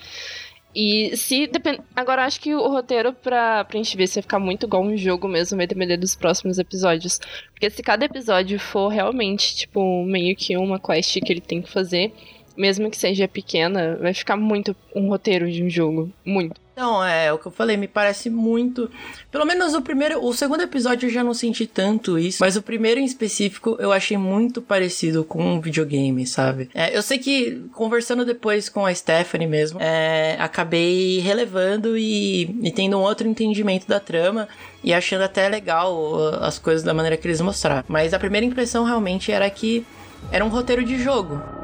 E se depend... Agora acho que o roteiro pra, pra gente ver se vai ficar muito igual um jogo mesmo, vai depender dos próximos episódios. Porque se cada episódio for realmente, tipo, meio que uma quest que ele tem que fazer, mesmo que seja pequena, vai ficar muito um roteiro de um jogo. Muito. Então, é, o que eu falei, me parece muito. Pelo menos o primeiro. O segundo episódio eu já não senti tanto isso. Mas o primeiro em específico eu achei muito parecido com um videogame, sabe? É, eu sei que, conversando depois com a Stephanie mesmo, é, acabei relevando e, e tendo um outro entendimento da trama. E achando até legal as coisas da maneira que eles mostraram. Mas a primeira impressão realmente era que era um roteiro de jogo.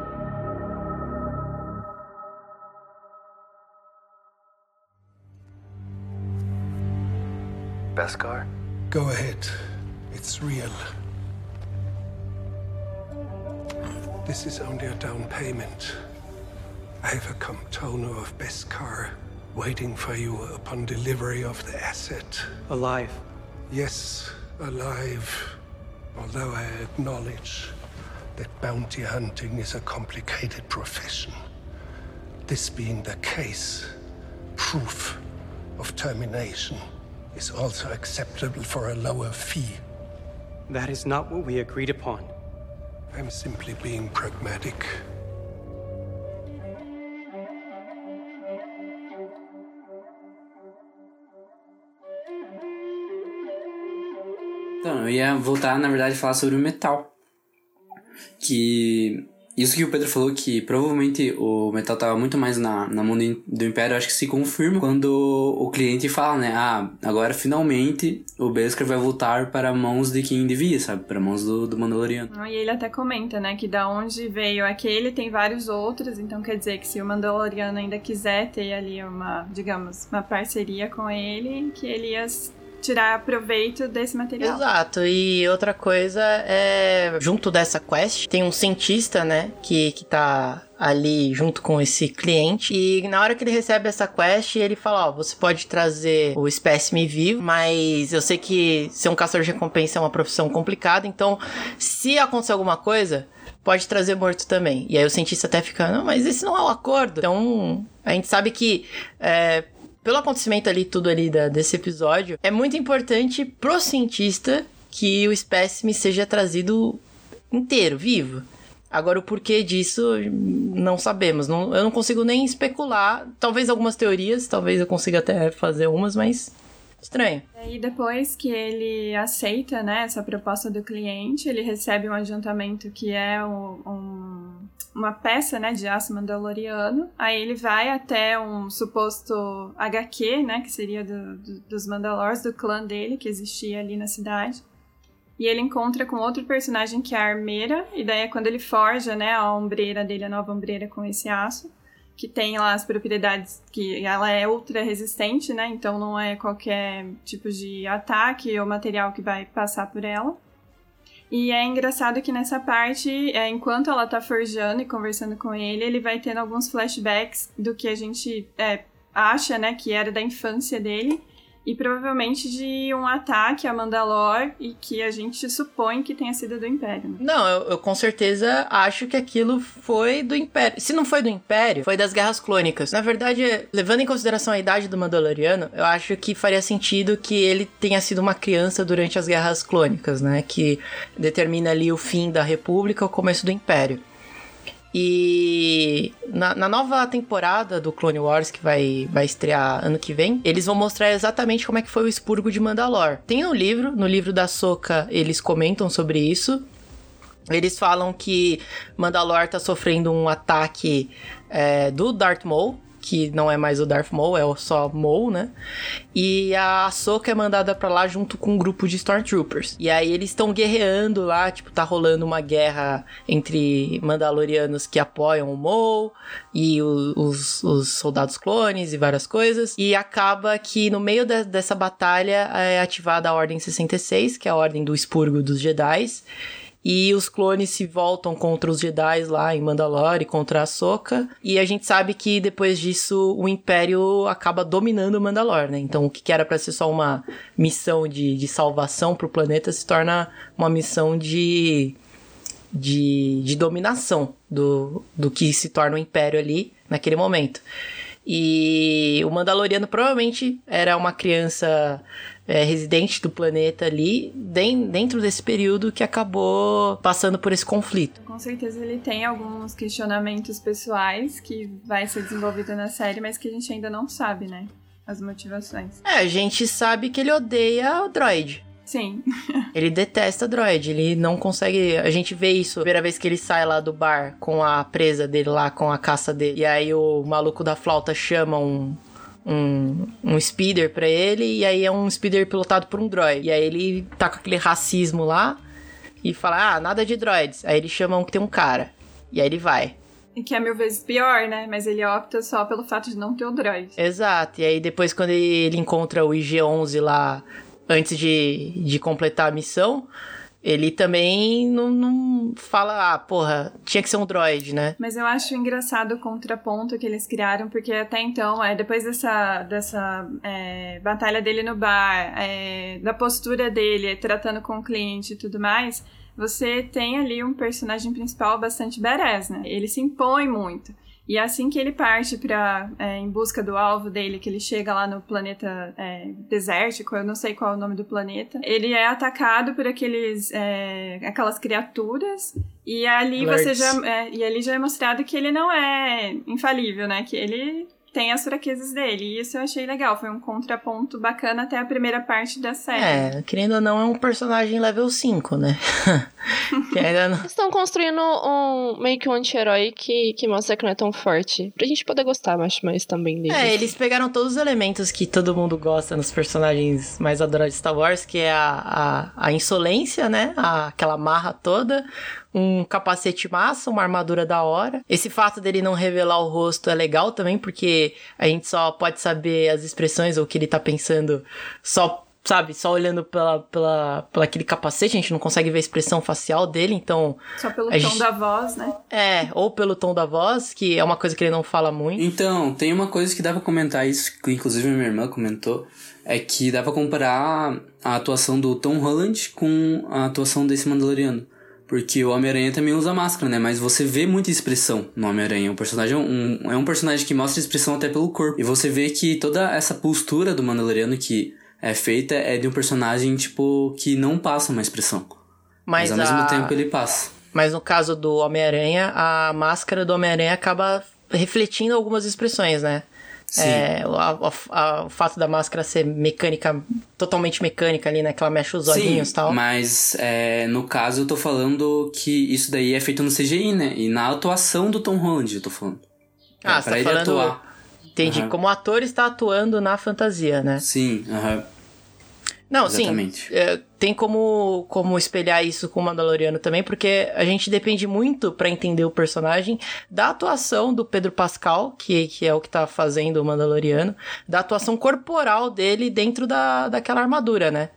Beskar? Go ahead. It's real. This is only a down payment. I have a Comptono of Beskar waiting for you upon delivery of the asset. Alive. Yes, alive. Although I acknowledge that bounty hunting is a complicated profession. This being the case, proof of termination is also acceptable for a lower fee. That is not what we agreed upon. I'm simply being pragmatic. Então, eu ia voltar, na verdade, a falar sobre o metal. Que. Isso que o Pedro falou, que provavelmente o metal tava muito mais na, na mão do Império, acho que se confirma quando o cliente fala, né? Ah, agora finalmente o Beskar vai voltar para mãos de quem devia, sabe? Para mãos do, do Mandaloriano. E ele até comenta, né, que da onde veio aquele tem vários outros, então quer dizer que se o Mandaloriano ainda quiser ter ali uma, digamos, uma parceria com ele, que ele ia tirar proveito desse material. Exato, e outra coisa é. Junto dessa quest, tem um cientista, né? Que, que tá ali junto com esse cliente. E na hora que ele recebe essa quest, ele fala: Ó, você pode trazer o espécime vivo, mas eu sei que ser um caçador de recompensa é uma profissão complicada, então se acontecer alguma coisa. Pode trazer morto também. E aí o cientista até fica, não, mas esse não é o acordo. Então, a gente sabe que é, pelo acontecimento ali, tudo ali da, desse episódio, é muito importante pro cientista que o espécime seja trazido inteiro, vivo. Agora, o porquê disso, não sabemos. Não, eu não consigo nem especular. Talvez algumas teorias, talvez eu consiga até fazer umas, mas estranho. E depois que ele aceita né, essa proposta do cliente, ele recebe um adiantamento que é um, um, uma peça, né, de aço mandaloriano. Aí ele vai até um suposto HQ, né, que seria do, do, dos Mandalors, do clã dele, que existia ali na cidade. E ele encontra com outro personagem que é a armeira, e daí é quando ele forja, né, a ombreira dele, a nova ombreira com esse aço, que tem lá as propriedades que ela é ultra resistente, né, então não é qualquer tipo de ataque ou material que vai passar por ela. E é engraçado que nessa parte, é, enquanto ela tá forjando e conversando com ele, ele vai tendo alguns flashbacks do que a gente é, acha, né, que era da infância dele e provavelmente de um ataque a Mandalor e que a gente supõe que tenha sido do Império. Né? Não, eu, eu, com certeza acho que aquilo foi do Império. Se não foi do Império, foi das Guerras Clônicas. Na verdade, levando em consideração a idade do Mandaloriano, eu acho que faria sentido que ele tenha sido uma criança durante as Guerras Clônicas, né? Que determina ali o fim da República, o começo do Império. E na, na, nova temporada do Clone Wars, que vai, vai estrear ano que vem, eles vão mostrar exatamente como é que foi o expurgo de Mandalor. Tem no livro, no livro da Soca, eles comentam sobre isso. Eles falam que Mandalor tá sofrendo um ataque é, do Darth Maul, que não é mais o Darth Maul, é só Maul, né? E a Ahsoka é mandada para lá junto com um grupo de Stormtroopers. E aí eles estão guerreando lá, tipo, tá rolando uma guerra entre Mandalorianos que apoiam o Maul e o, os, os, soldados clones e várias coisas. E acaba que no meio de, dessa batalha é ativada a Ordem 66, que é a Ordem do Expurgo dos Jedi. E os clones se voltam contra os Jedi lá em Mandalore, contra a Soka. E a gente sabe que depois disso o Império acaba dominando Mandalore, né? Então o que era para ser só uma missão de, de salvação pro planeta se torna uma missão de, de, de dominação do, do que se torna o Império ali naquele momento. E o Mandaloriano provavelmente era uma criança é, residente do planeta ali, dentro desse período que acabou passando por esse conflito. Com certeza ele tem alguns questionamentos pessoais que vai ser desenvolvido na série, mas que a gente ainda não sabe, né? As motivações. É, a gente sabe que ele odeia o droid. Sim. ele detesta droid, ele não consegue. A gente vê isso. A primeira vez que ele sai lá do bar com a presa dele lá, com a caça dele. E aí o maluco da flauta chama um, um, um speeder para ele, e aí é um speeder pilotado por um droid. E aí ele tá com aquele racismo lá e fala: Ah, nada de droids. Aí eles chamam que tem um cara. E aí ele vai. E que é mil vezes pior, né? Mas ele opta só pelo fato de não ter o droid. Exato. E aí depois, quando ele encontra o IG-11 lá, antes de, de completar a missão, ele também não, não fala, ah, porra, tinha que ser um droid, né? Mas eu acho engraçado o contraponto que eles criaram, porque até então, é, depois dessa, dessa é, batalha dele no bar, é, da postura dele, tratando com o cliente e tudo mais, você tem ali um personagem principal bastante badass, né? Ele se impõe muito. E é assim que ele parte para é, em busca do alvo dele, que ele chega lá no planeta é, desértico, eu não sei qual é o nome do planeta, ele é atacado por aqueles é, aquelas criaturas e ali você já é, e ali já é mostrado que ele não é infalível, né? Que ele tem as fraquezas dele. E isso eu achei legal. Foi um contraponto bacana até a primeira parte da série. É, querendo ou não, é um personagem level 5, né? que ainda não... Estão construindo um meio que um anti-herói que, que mostra que não é tão forte. Pra gente poder gostar mais, mais também dele. É, eles pegaram todos os elementos que todo mundo gosta nos personagens mais adorados de Star Wars, que é a, a, a insolência, né? A, aquela marra toda um capacete massa, uma armadura da hora. Esse fato dele não revelar o rosto é legal também, porque a gente só pode saber as expressões ou o que ele tá pensando só sabe, só olhando pela, pela, pela aquele capacete, a gente não consegue ver a expressão facial dele, então... Só pelo tom gente... da voz, né? É, ou pelo tom da voz, que é uma coisa que ele não fala muito. Então, tem uma coisa que dá pra comentar isso, que inclusive minha irmã comentou, é que dá pra comparar a atuação do Tom Holland com a atuação desse Mandaloriano. Porque o Homem-Aranha também usa máscara, né? Mas você vê muita expressão no Homem-Aranha. O personagem é um, é um personagem que mostra expressão até pelo corpo. E você vê que toda essa postura do Mandaloriano que é feita é de um personagem, tipo, que não passa uma expressão. Mas, Mas ao a... mesmo tempo ele passa. Mas no caso do Homem-Aranha, a máscara do Homem-Aranha acaba refletindo algumas expressões, né? É, o, a- a- o fato da máscara ser mecânica, totalmente mecânica ali, né? Que ela mexe os olhinhos e tal. Mas é, no caso eu tô falando que isso daí é feito no CGI, né? E na atuação do Tom Holland, eu tô falando. Ah, É, você tá falando- Entendi. Aham. Como o ator está atuando na fantasia, né? Sim, aham. Não, Exatamente. sim. é, tem como, como espelhar isso com o Mandaloriano também, porque a gente depende muito pra entender o personagem da atuação do Pedro Pascal, que, que é o que tá fazendo o Mandaloriano, da atuação corporal dele dentro da, daquela armadura, né?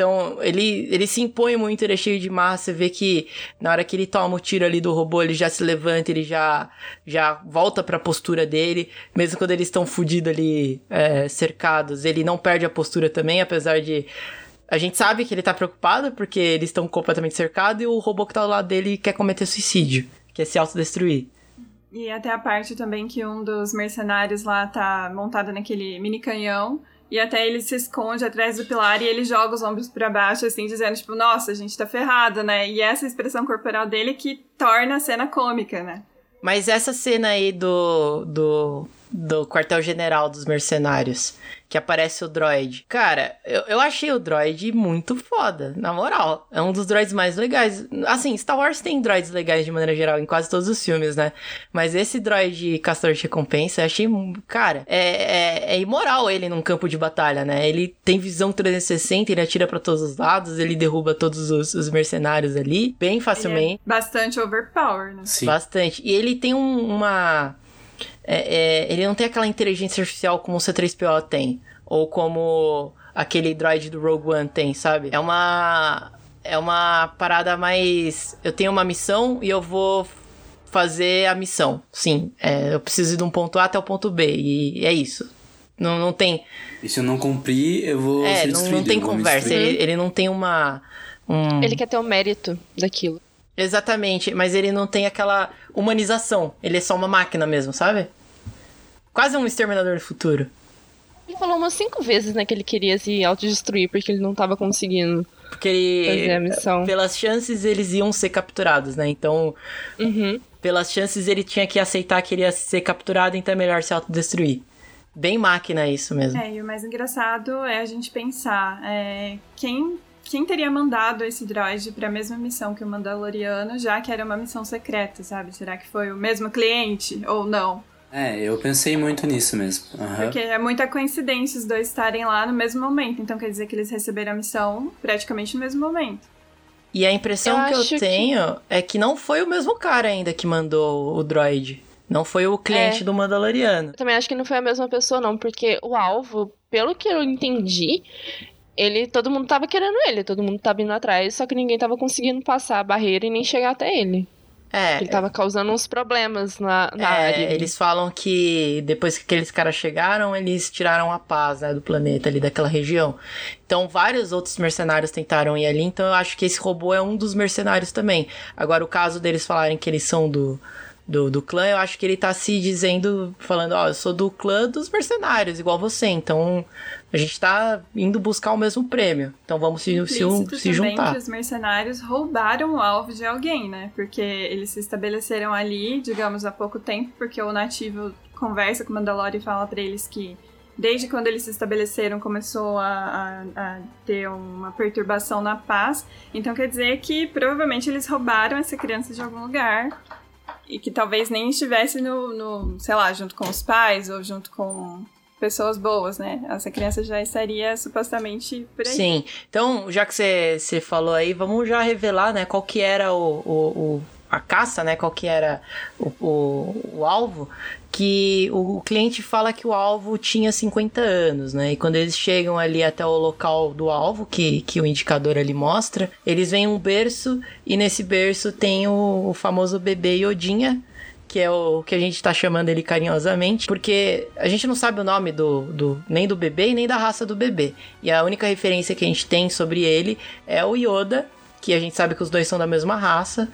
Então, ele, ele se impõe muito, ele é cheio de massa. Você vê que na hora que ele toma o tiro ali do robô, ele já se levanta, ele já, já volta pra postura dele. Mesmo quando eles estão fudidos ali, é, cercados, ele não perde a postura também, apesar de. A gente sabe que ele tá preocupado porque eles estão completamente cercados e o robô que tá do lado dele quer cometer suicídio, quer se autodestruir. E até a parte também que um dos mercenários lá tá montado naquele mini canhão. E até ele se esconde atrás do pilar e ele joga os ombros pra baixo, assim, dizendo, tipo, nossa, a gente tá ferrado, né? E essa expressão corporal dele que torna a cena cômica, né? Mas essa cena aí do, do, do quartel-general dos mercenários, que aparece o droid. Cara, eu, eu achei o droid muito foda, na moral. É um dos droids mais legais. Assim, Star Wars tem droids legais de maneira geral em quase todos os filmes, né? Mas esse droid caçador de recompensa, eu achei. Cara, é, é, é imoral ele num campo de batalha, né? Ele tem visão 360, ele atira pra todos os lados, ele derruba todos os, os mercenários ali, bem facilmente. Ele é bastante overpower, né? Sim. Bastante. E ele tem um- uma. É- é, ele não tem aquela inteligência artificial como o C3PO tem. Ou como aquele droid do Rogue One tem, sabe? É uma. É uma parada mais. Eu tenho uma missão e eu vou fazer a missão. Sim. É, eu preciso ir de um ponto A até o ponto B. E é isso. Não, não tem. E se eu não cumprir, eu vou É, ser não, não tem conversa. Ele, ele não tem uma. Um... Ele quer ter o mérito daquilo. Exatamente, mas ele não tem aquela humanização. Ele é só uma máquina mesmo, sabe? Quase um exterminador do futuro. Ele falou umas cinco vezes, né, que ele queria se autodestruir porque ele não tava conseguindo Porque ele. fazer a missão. Pelas chances eles iam ser capturados, né? Então, Uhum. pelas chances ele tinha que aceitar que ele ia ser capturado, então é melhor se autodestruir. Bem máquina isso mesmo. É, e o mais engraçado é a gente pensar é, quem, quem teria mandado esse droid pra mesma missão que o Mandaloriano, já que era uma missão secreta, sabe? Será que foi o mesmo cliente ou não? É, eu pensei muito nisso mesmo. Aham. Porque é muita coincidência os dois estarem lá no mesmo momento. Então quer dizer que eles receberam a missão praticamente no mesmo momento. E a impressão Eu que eu acho que- tenho é que não foi o mesmo cara ainda que mandou o droid. Não foi o cliente É. do Mandaloriano. Eu também acho que não foi a mesma pessoa, não, porque o alvo, pelo que eu entendi, ele. Todo mundo tava querendo ele, todo mundo tava indo atrás, só que ninguém tava conseguindo passar a barreira e nem chegar até ele. É, Ele tava causando uns problemas na, na É, área. eles falam que depois que aqueles caras chegaram, eles tiraram a paz, né, do planeta ali, daquela região. Então, vários outros mercenários tentaram ir ali, então eu acho que esse robô é um dos mercenários também. Agora, o caso deles falarem que eles são do, do, do clã, eu acho que ele tá se dizendo, falando, ó, eu sou do clã dos mercenários, igual você, então a gente tá indo buscar o mesmo prêmio. Então vamos se, se, se juntar. que os mercenários roubaram o alvo de alguém, né? Porque eles se estabeleceram ali, digamos, há pouco tempo, porque o nativo conversa com o Mandalorian e fala pra eles que desde quando eles se estabeleceram começou a, a- a ter uma perturbação na paz. Então quer dizer que provavelmente eles roubaram essa criança de algum lugar e que talvez nem estivesse no, no sei lá, junto com os pais ou junto com pessoas boas, né? Essa criança já estaria supostamente por aí. Sim. Então, já que você falou aí, vamos já revelar, né, qual que era o, o, o- a caça, né, qual que era o, o, o alvo, que o, cliente fala que o alvo tinha 50 anos, né, e quando eles chegam ali até o local do alvo, que, que o indicador ali mostra, eles veem um berço, e nesse berço tem o, o famoso bebê Yodinha, que é o que a gente tá chamando ele carinhosamente, porque a gente não sabe o nome do, do nem do bebê e nem da raça do bebê. E a única referência que a gente tem sobre ele é o Yoda, que a gente sabe que os dois são da mesma raça.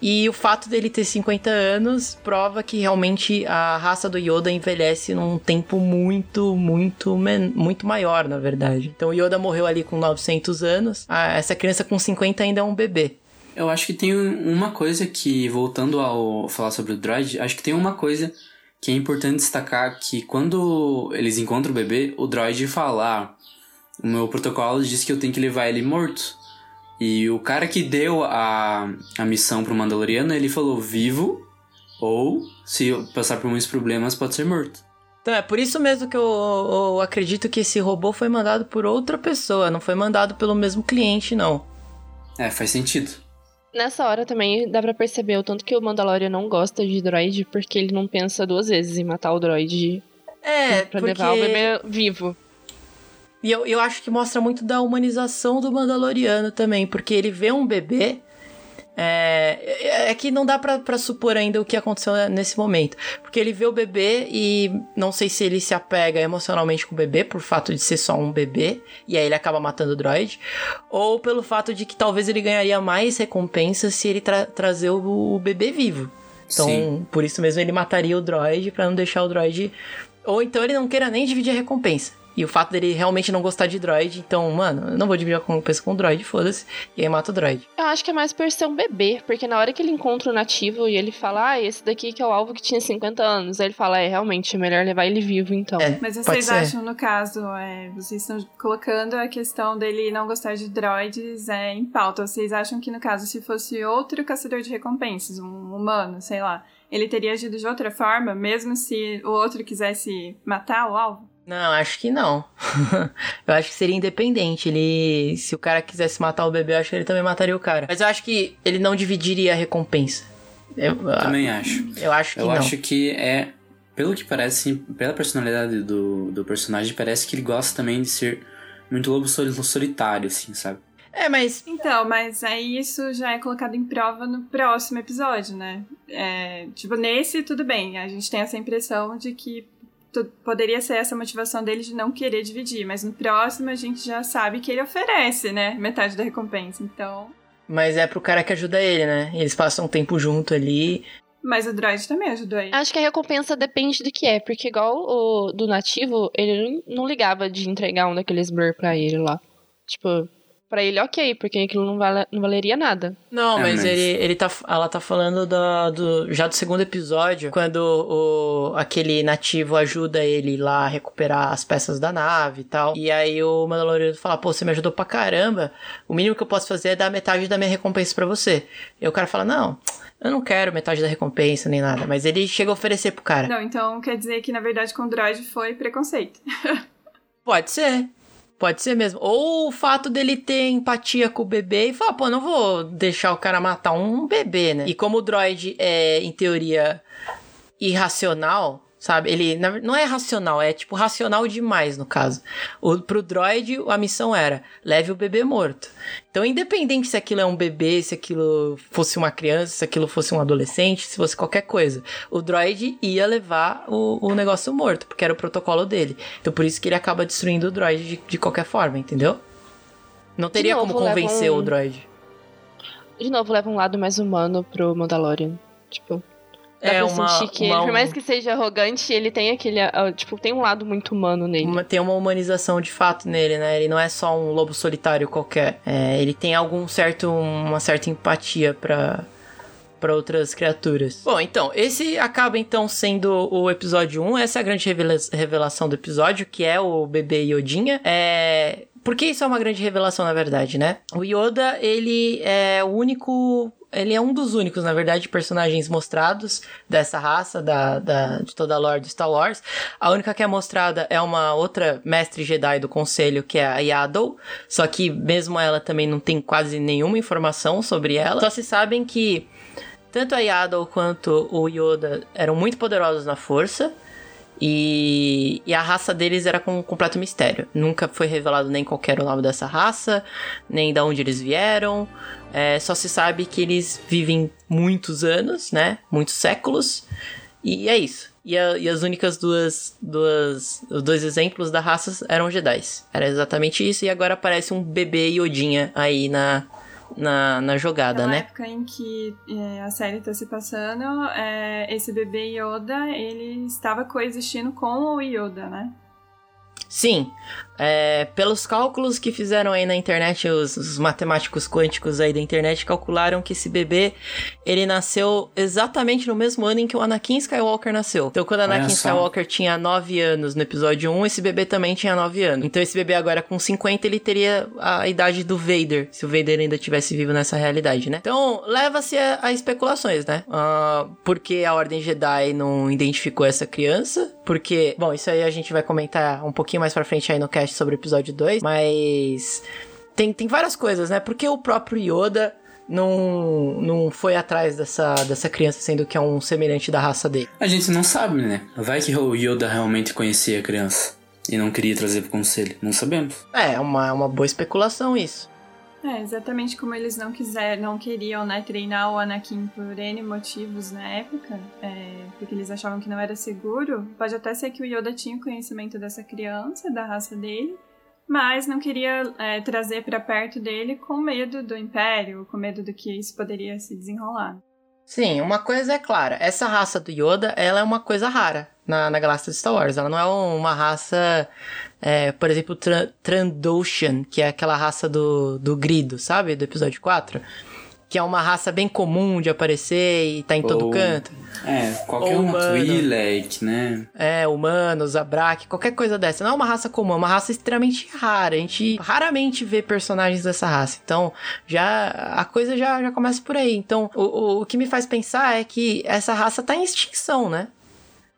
E o fato dele ter 50 anos prova que realmente a raça do Yoda envelhece num tempo muito, muito, muito maior, na verdade. Então o Yoda morreu ali com 900 anos, essa criança com 50 ainda é um bebê. Eu acho que tem uma coisa que, voltando ao falar sobre o droid, acho que tem uma coisa que é importante destacar que quando eles encontram o bebê, o droid fala: ah, o meu protocolo diz que eu tenho que levar ele morto. E o cara que deu a, a missão pro Mandaloriano, ele falou vivo, ou se passar por muitos problemas, pode ser morto. Então é por isso mesmo que eu, eu acredito que esse robô foi mandado por outra pessoa, não foi mandado pelo mesmo cliente, não. É, faz sentido. Nessa hora também dá pra perceber o tanto que o Mandalorian não gosta de droid, porque ele não pensa duas vezes em matar o droid É, pra porque... levar o bebê vivo. E eu, eu acho que mostra muito da humanização do Mandaloriano também, porque ele vê um bebê. É, é que não dá pra, pra supor ainda o que aconteceu nesse momento. Porque ele vê o bebê e não sei se ele se apega emocionalmente com o bebê, por fato de ser só um bebê, e aí ele acaba matando o droid, ou pelo fato de que talvez ele ganharia mais recompensa se ele tra trazer o, o bebê vivo. Então, Sim. por isso mesmo ele mataria o droid pra não deixar o droid. Ou então ele não queira nem dividir a recompensa. E o fato dele realmente não gostar de droid, então, mano, eu não vou dividir a recompensa com o droid, foda-se. E aí mata o droid. Eu acho que é mais por ser um bebê, porque na hora que ele encontra o nativo e ele fala, ah, esse daqui que é o alvo que tinha 50 anos, aí ele fala, é, realmente, é melhor levar ele vivo, então. É, Mas pode vocês ser. acham, no caso, é, vocês estão colocando a questão dele não gostar de droids é, em pauta. Vocês acham que, no caso, se fosse outro caçador de recompensas, um humano, sei lá, ele teria agido de outra forma, mesmo se o outro quisesse matar o alvo? Não, acho que não. eu acho que seria independente. Ele. Se o cara quisesse matar o bebê, eu acho que ele também mataria o cara. Mas eu acho que ele não dividiria a recompensa. Eu, Também acho. eu acho que Eu não. acho que é. Pelo que parece, pela personalidade do, do personagem, parece que ele gosta também de ser muito lobo soli- solitário, assim, sabe? É, mas. Então, mas aí isso já é colocado em prova no próximo episódio, né? É, tipo, nesse, tudo bem. A gente tem essa impressão de que poderia ser essa motivação dele de não querer dividir. Mas no próximo a gente já sabe que ele oferece, né? Metade da recompensa. Então. Mas é pro cara que ajuda ele, né? Eles passam um tempo junto ali. Mas o droid também ajudou ele. Acho que a recompensa depende do que é, porque igual o do nativo, ele não não ligava de entregar um daqueles blur pra ele lá. Tipo, pra ele ok, porque aquilo não, vale, não valeria nada. Não, É, mas, mas- Ele, ele tá, ela tá falando do, do- já do segundo episódio, quando o, aquele nativo ajuda ele lá a recuperar as peças da nave e tal. E aí o Mandaloriano fala, pô, você me ajudou pra caramba, o mínimo que eu posso fazer é dar metade da minha recompensa pra você. E o cara fala, não, eu não quero metade da recompensa nem nada. Mas ele chega a oferecer pro cara. Não, então quer dizer que na verdade com o droid foi preconceito. Pode ser. Pode ser mesmo. Ou o fato dele ter empatia com o bebê e falar, pô, não vou deixar o cara matar um bebê, né? E como o droid é, em teoria, irracional, sabe? Ele não é racional, é tipo racional demais no caso. O, pro droid, a missão era leve o bebê morto. Então, independente se aquilo é um bebê, se aquilo fosse uma criança, se aquilo fosse um adolescente, se fosse qualquer coisa, o droid ia levar o, o negócio morto, porque era o protocolo dele. Então, por isso que ele acaba destruindo o droid de, de qualquer forma, entendeu? Não teria novo, como convencer um- o droid. De novo, leva um lado mais humano pro Mandalorian. Tipo, dá É pra uma, sentir que uma- ele, por mais que seja arrogante, ele tem aquele. ah, Tipo, tem um lado muito humano nele. uma- tem uma humanização de fato nele, né? Ele não é só um lobo solitário qualquer. É, ele tem algum certo, uma certa empatia pra para outras criaturas. Bom, então, esse acaba então sendo o episódio 1. Essa é a grande revela- revelação do episódio, que é o bebê Yodinha. É... Por que isso é uma grande revelação, na verdade, né? O Yoda, ele é o único ele é um dos únicos, na verdade, personagens mostrados dessa raça, da, da- de toda a lore do Star Wars. A única que é mostrada é uma outra mestre Jedi do conselho, que é a Yaddle. Só que mesmo ela também não tem quase nenhuma informação sobre ela. Só se sabem que tanto a Yaddle quanto o Yoda eram muito poderosos na força. E, e a raça deles era com completo mistério. Nunca foi revelado nem qual era o nome dessa raça, nem de onde eles vieram. É, só se sabe que eles vivem muitos anos, né? Muitos séculos. E é isso. E, a- e as únicas duas, duas. Os dois exemplos da raça eram Jedi. Era exatamente isso. E agora aparece um bebê Yodinha aí na, na, na jogada, Na né? época em que é, a série tá se passando, é, esse bebê Yoda, ele estava coexistindo com o Yoda, né? Sim. É, pelos cálculos que fizeram aí na internet, os, os, matemáticos quânticos aí da internet calcularam que esse bebê, ele nasceu exatamente no mesmo ano em que o Anakin Skywalker nasceu. Então, quando o Anakin Skywalker tinha 9 anos no episódio 1, esse bebê também tinha 9 anos. Então, esse bebê agora com 50, ele teria a idade do Vader, se o Vader ainda tivesse vivo nessa realidade, né? Então, leva-se a, a, especulações, né? Uh, porque a Ordem Jedi não identificou essa criança, porque, bom, isso aí a gente vai comentar um pouquinho mais pra frente aí no cast sobre o episódio 2, mas tem, tem várias coisas, né? Porque o próprio Yoda não, não foi atrás dessa, dessa criança, sendo que é um semelhante da raça dele. A gente não sabe, né? Vai que o Yoda realmente conhecia a criança e não queria trazer pro conselho. Não sabemos. É, é uma, é uma boa especulação isso. É, exatamente como eles não quiseram, não queriam, né, treinar o Anakin por N motivos na época, é, porque eles achavam que não era seguro. Pode até ser que o Yoda tinha conhecimento dessa criança, da raça dele, mas não queria é, trazer para perto dele com medo do Império, com medo do que isso poderia se desenrolar. Sim, uma coisa é clara, essa raça do Yoda, ela é uma coisa rara na, na galáxia de Star Wars. Ela não é uma raça, é, por exemplo, Trandoshan, que é aquela raça do, do Grido, sabe? Do episódio 4 que é uma raça bem comum de aparecer e tá em todo Ou, canto. É, qualquer Ou uma Twi'lek, né? É, humanos, Zabrak, qualquer coisa dessa. Não é uma raça comum, é uma raça extremamente rara. A gente raramente vê personagens dessa raça. Então, já a coisa já, já começa por aí. Então, o, o, o que me faz pensar é que essa raça tá em extinção, né?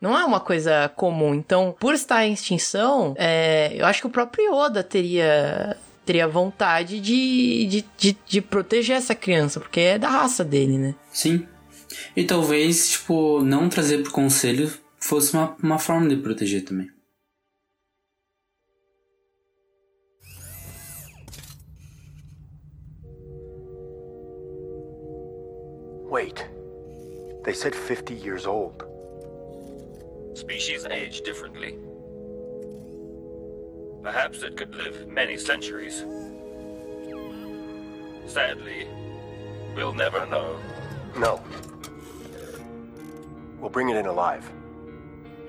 Não é uma coisa comum. Então, por estar em extinção, é, eu acho que o próprio Yoda teria teria vontade de, de, de, de, proteger essa criança, porque é da raça dele, né? Sim. E talvez, tipo, não trazer pro conselho fosse uma, uma forma de proteger também. Wait. They said 50 years old. Species age differently. Perhaps it could live many centuries. Sadly, we'll never know. No. We'll bring it in alive.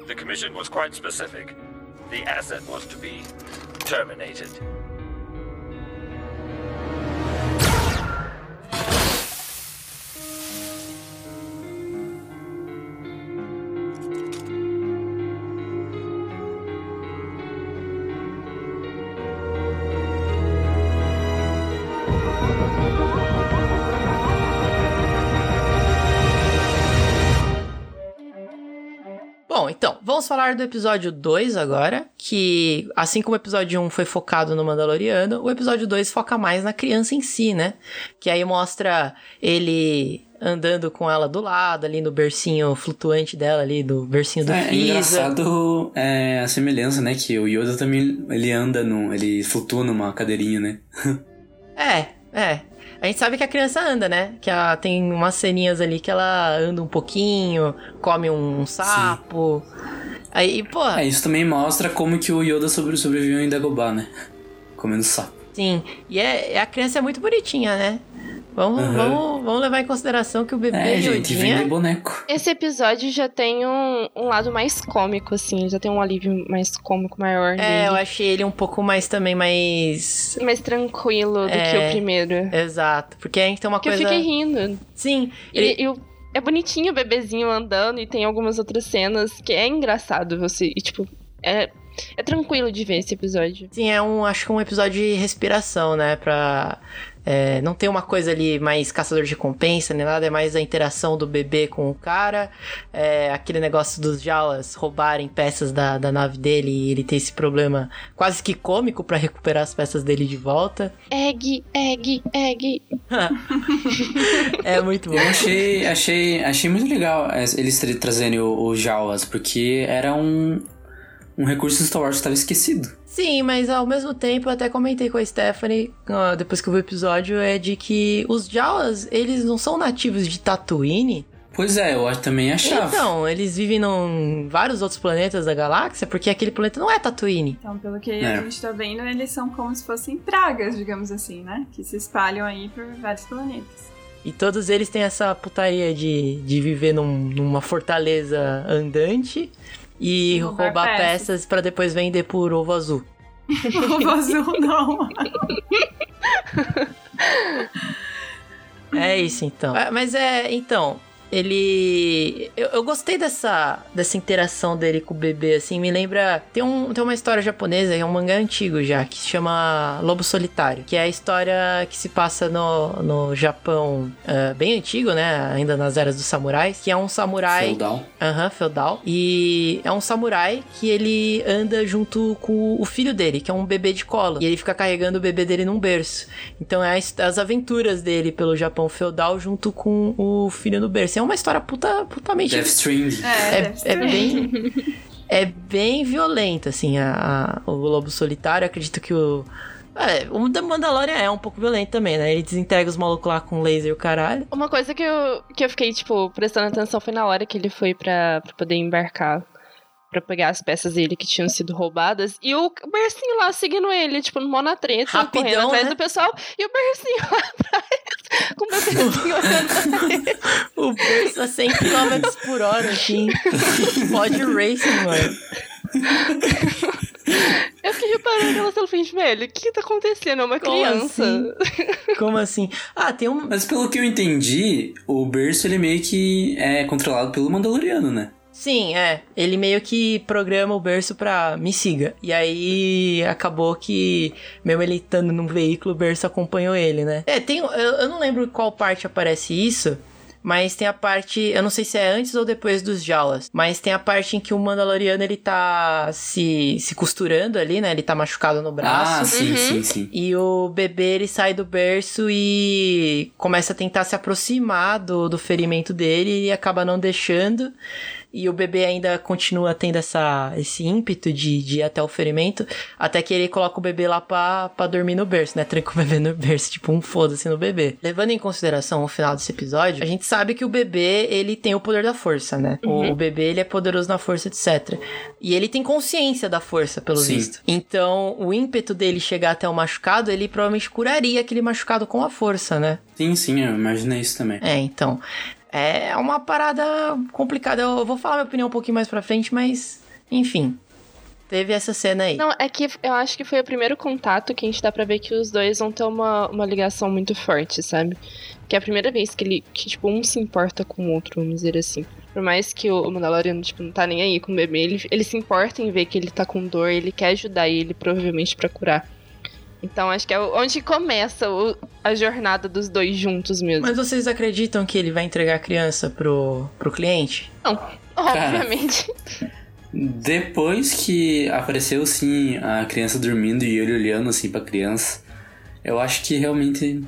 The Commission was quite specific. The asset was to be terminated. Falar do episódio 2 agora, que assim como o episódio 1 foi focado no Mandaloriano, o episódio 2 foca mais na criança em si, né? Que aí mostra ele andando com ela do lado, ali no bercinho flutuante dela, ali do bercinho do é, Fiza. É engraçado é, a semelhança, né? Que o Yoda também, ele anda, no, ele flutua numa cadeirinha, né? é, é. A gente sabe que a criança anda, né? Que ela tem umas ceninhas ali que ela anda um pouquinho, come um sapo. Sim. Aí, pô. É, isso também mostra como que o Yoda sobre, sobreviveu em Dagobah, né? Comendo sapo. Sim, e é, a criança é muito bonitinha, né? Vamos, uhum. vamos, vamos levar em consideração que o bebê é, gente, vem de boneco. Esse episódio já tem um, um lado mais cômico, assim. Já tem um alívio mais cômico maior. É, dele. eu achei ele um pouco mais também mais. Mais tranquilo do é, que o primeiro. Exato. Porque a gente tem uma que coisa. Eu fiquei rindo. Sim. Ele... E, e é bonitinho o bebezinho andando e tem algumas outras cenas que é engraçado você. E, tipo, é, é tranquilo de ver esse episódio. Sim, é um, acho que um episódio de respiração, né? Pra é, não tem uma coisa ali mais caçador de recompensa nem nada, é mais a interação do bebê com o cara. É, aquele negócio dos Jawas roubarem peças da, da nave dele e ele ter esse problema quase que cômico para recuperar as peças dele de volta. Egg, egg, egg. é muito bom. Eu achei, achei, achei muito legal eles trazerem os Jawas, porque era um, um recurso Star Wars que estava esquecido. Sim, mas ao mesmo tempo eu até comentei com a Stephanie, depois que eu vi o episódio, é de que os Jawas, eles não são nativos de Tatooine. Pois é, eu também achava. Então, eles vivem em vários outros planetas da galáxia, porque aquele planeta não é Tatooine. Então, pelo que é. a gente tá vendo, eles são como se fossem pragas, digamos assim, né? Que se espalham aí por vários planetas. E todos eles têm essa putaria de, de viver num, numa fortaleza andante e Roubar roubar, peças. peças pra depois vender por ovo azul. Ovo azul, não. É isso então. É, mas é, então, ele. Eu, eu gostei dessa, dessa interação dele com o bebê, assim. Me lembra. Tem, um, tem uma história japonesa, é um mangá antigo já, que se chama Lobo Solitário. Que é a história que se passa no, no Japão ah, bem antigo, né? Ainda nas eras dos samurais. Que é um samurai. Feudal. Aham, feudal. E é um samurai que ele anda junto com o filho dele, que é um bebê de colo. E ele fica carregando o bebê dele num berço. Então é as, as aventuras dele pelo Japão feudal junto com o filho no berço. É uma história puta, putamente. Death Stranding. É, É, é bem. É bem violenta, assim, a, a- o Lobo Solitário. Acredito que o. É, o da Mandalorian é um pouco violento também, né? Ele desintegra os malucos lá com laser e o caralho. Uma coisa que eu, que eu fiquei, tipo, prestando atenção foi na hora que ele foi pra poder embarcar. Pra pegar as peças dele que tinham sido roubadas. E o Bercinho lá seguindo ele, tipo, no mó na treta, Rapidão, correndo atrás né? do pessoal. E o Bercinho lá atrás, com o bebezinho olhando pra ele. O berço a 100 km por hora, assim. Pode racing, mano. Eu fiquei reparando aquela cena, falei, velho, o que tá acontecendo? É uma Como criança. assim? Como assim? Ah, tem um. Mas pelo que eu entendi, o berço ele meio que é controlado pelo Mandaloriano, né? Sim, é. Ele meio que programa o berço pra me siga. E aí acabou que, mesmo ele estando num veículo, o berço acompanhou ele, né? É, tem. Eu, eu não lembro qual parte aparece isso. Mas tem a parte, eu não sei se é antes ou depois dos Jalas, mas tem a parte em que o Mandaloriano ele tá se, se costurando ali, né? Ele tá machucado no braço. Ah, sim, sim, sim. E o bebê ele sai do berço e começa a tentar se aproximar do, do ferimento dele e acaba não deixando. E o bebê ainda continua tendo essa, esse ímpeto de, de ir até o ferimento, até que ele coloca o bebê lá pra, pra dormir no berço, né? Tranca o bebê no berço, tipo um foda-se no bebê. Levando em consideração o final desse episódio, a gente sabe que o bebê, ele tem o poder da força, né? O, o bebê, ele é poderoso na força, etc. E ele tem consciência da força, pelo Sim. visto. Então, o ímpeto dele chegar até o machucado, ele provavelmente curaria aquele machucado com a força, né? Sim, sim, eu imaginei isso também. É, então. É uma parada complicada. Eu vou falar minha opinião um pouquinho mais pra frente, mas. Enfim. Teve essa cena aí. Não, é que eu acho que foi o primeiro contato que a gente dá pra ver que os dois vão ter uma, uma ligação muito forte, sabe? Que é a primeira vez que ele, que, tipo, um se importa com o outro, vamos dizer assim. Por mais que o Mandaloriano, tipo, não tá nem aí com o bebê, ele, ele se importa em ver que ele tá com dor, ele quer ajudar ele, provavelmente, pra curar. Então acho que é onde começa o- a jornada dos dois juntos mesmo. Mas vocês acreditam que ele vai entregar a criança pro, pro cliente? Não, obviamente. Depois que apareceu, assim, a criança dormindo e ele olhando, assim, pra criança, eu acho que realmente...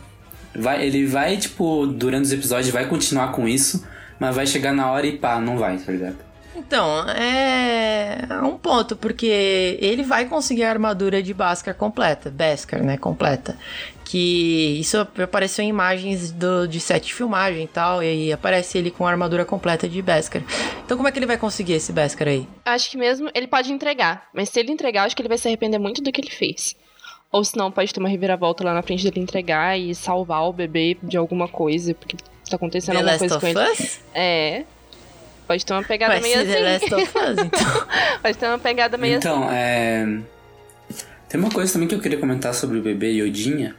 Vai, ele vai, tipo, durante os episódios, vai continuar com isso, mas vai chegar na hora e pá, não vai, tá ligado? Então, é um ponto, porque ele vai conseguir a armadura de Bhaskar completa, Beskar, né, completa. Que isso apareceu em imagens do, de set de filmagem e tal, e aparece ele com a armadura completa de Beskar. Então como é que ele vai conseguir esse Beskar aí? Acho que mesmo ele pode entregar, mas se ele entregar, acho que ele vai se arrepender muito do que ele fez. Ou senão pode ter uma reviravolta lá na frente dele entregar e salvar o bebê de alguma coisa, porque tá acontecendo The alguma Last coisa com of ele. Us? É. Pode ter uma pegada Vai meio The assim. Last of Us, então. Pode ter uma pegada meio assim. Então, é... Tem uma coisa também que eu queria comentar sobre o bebê Yodinha.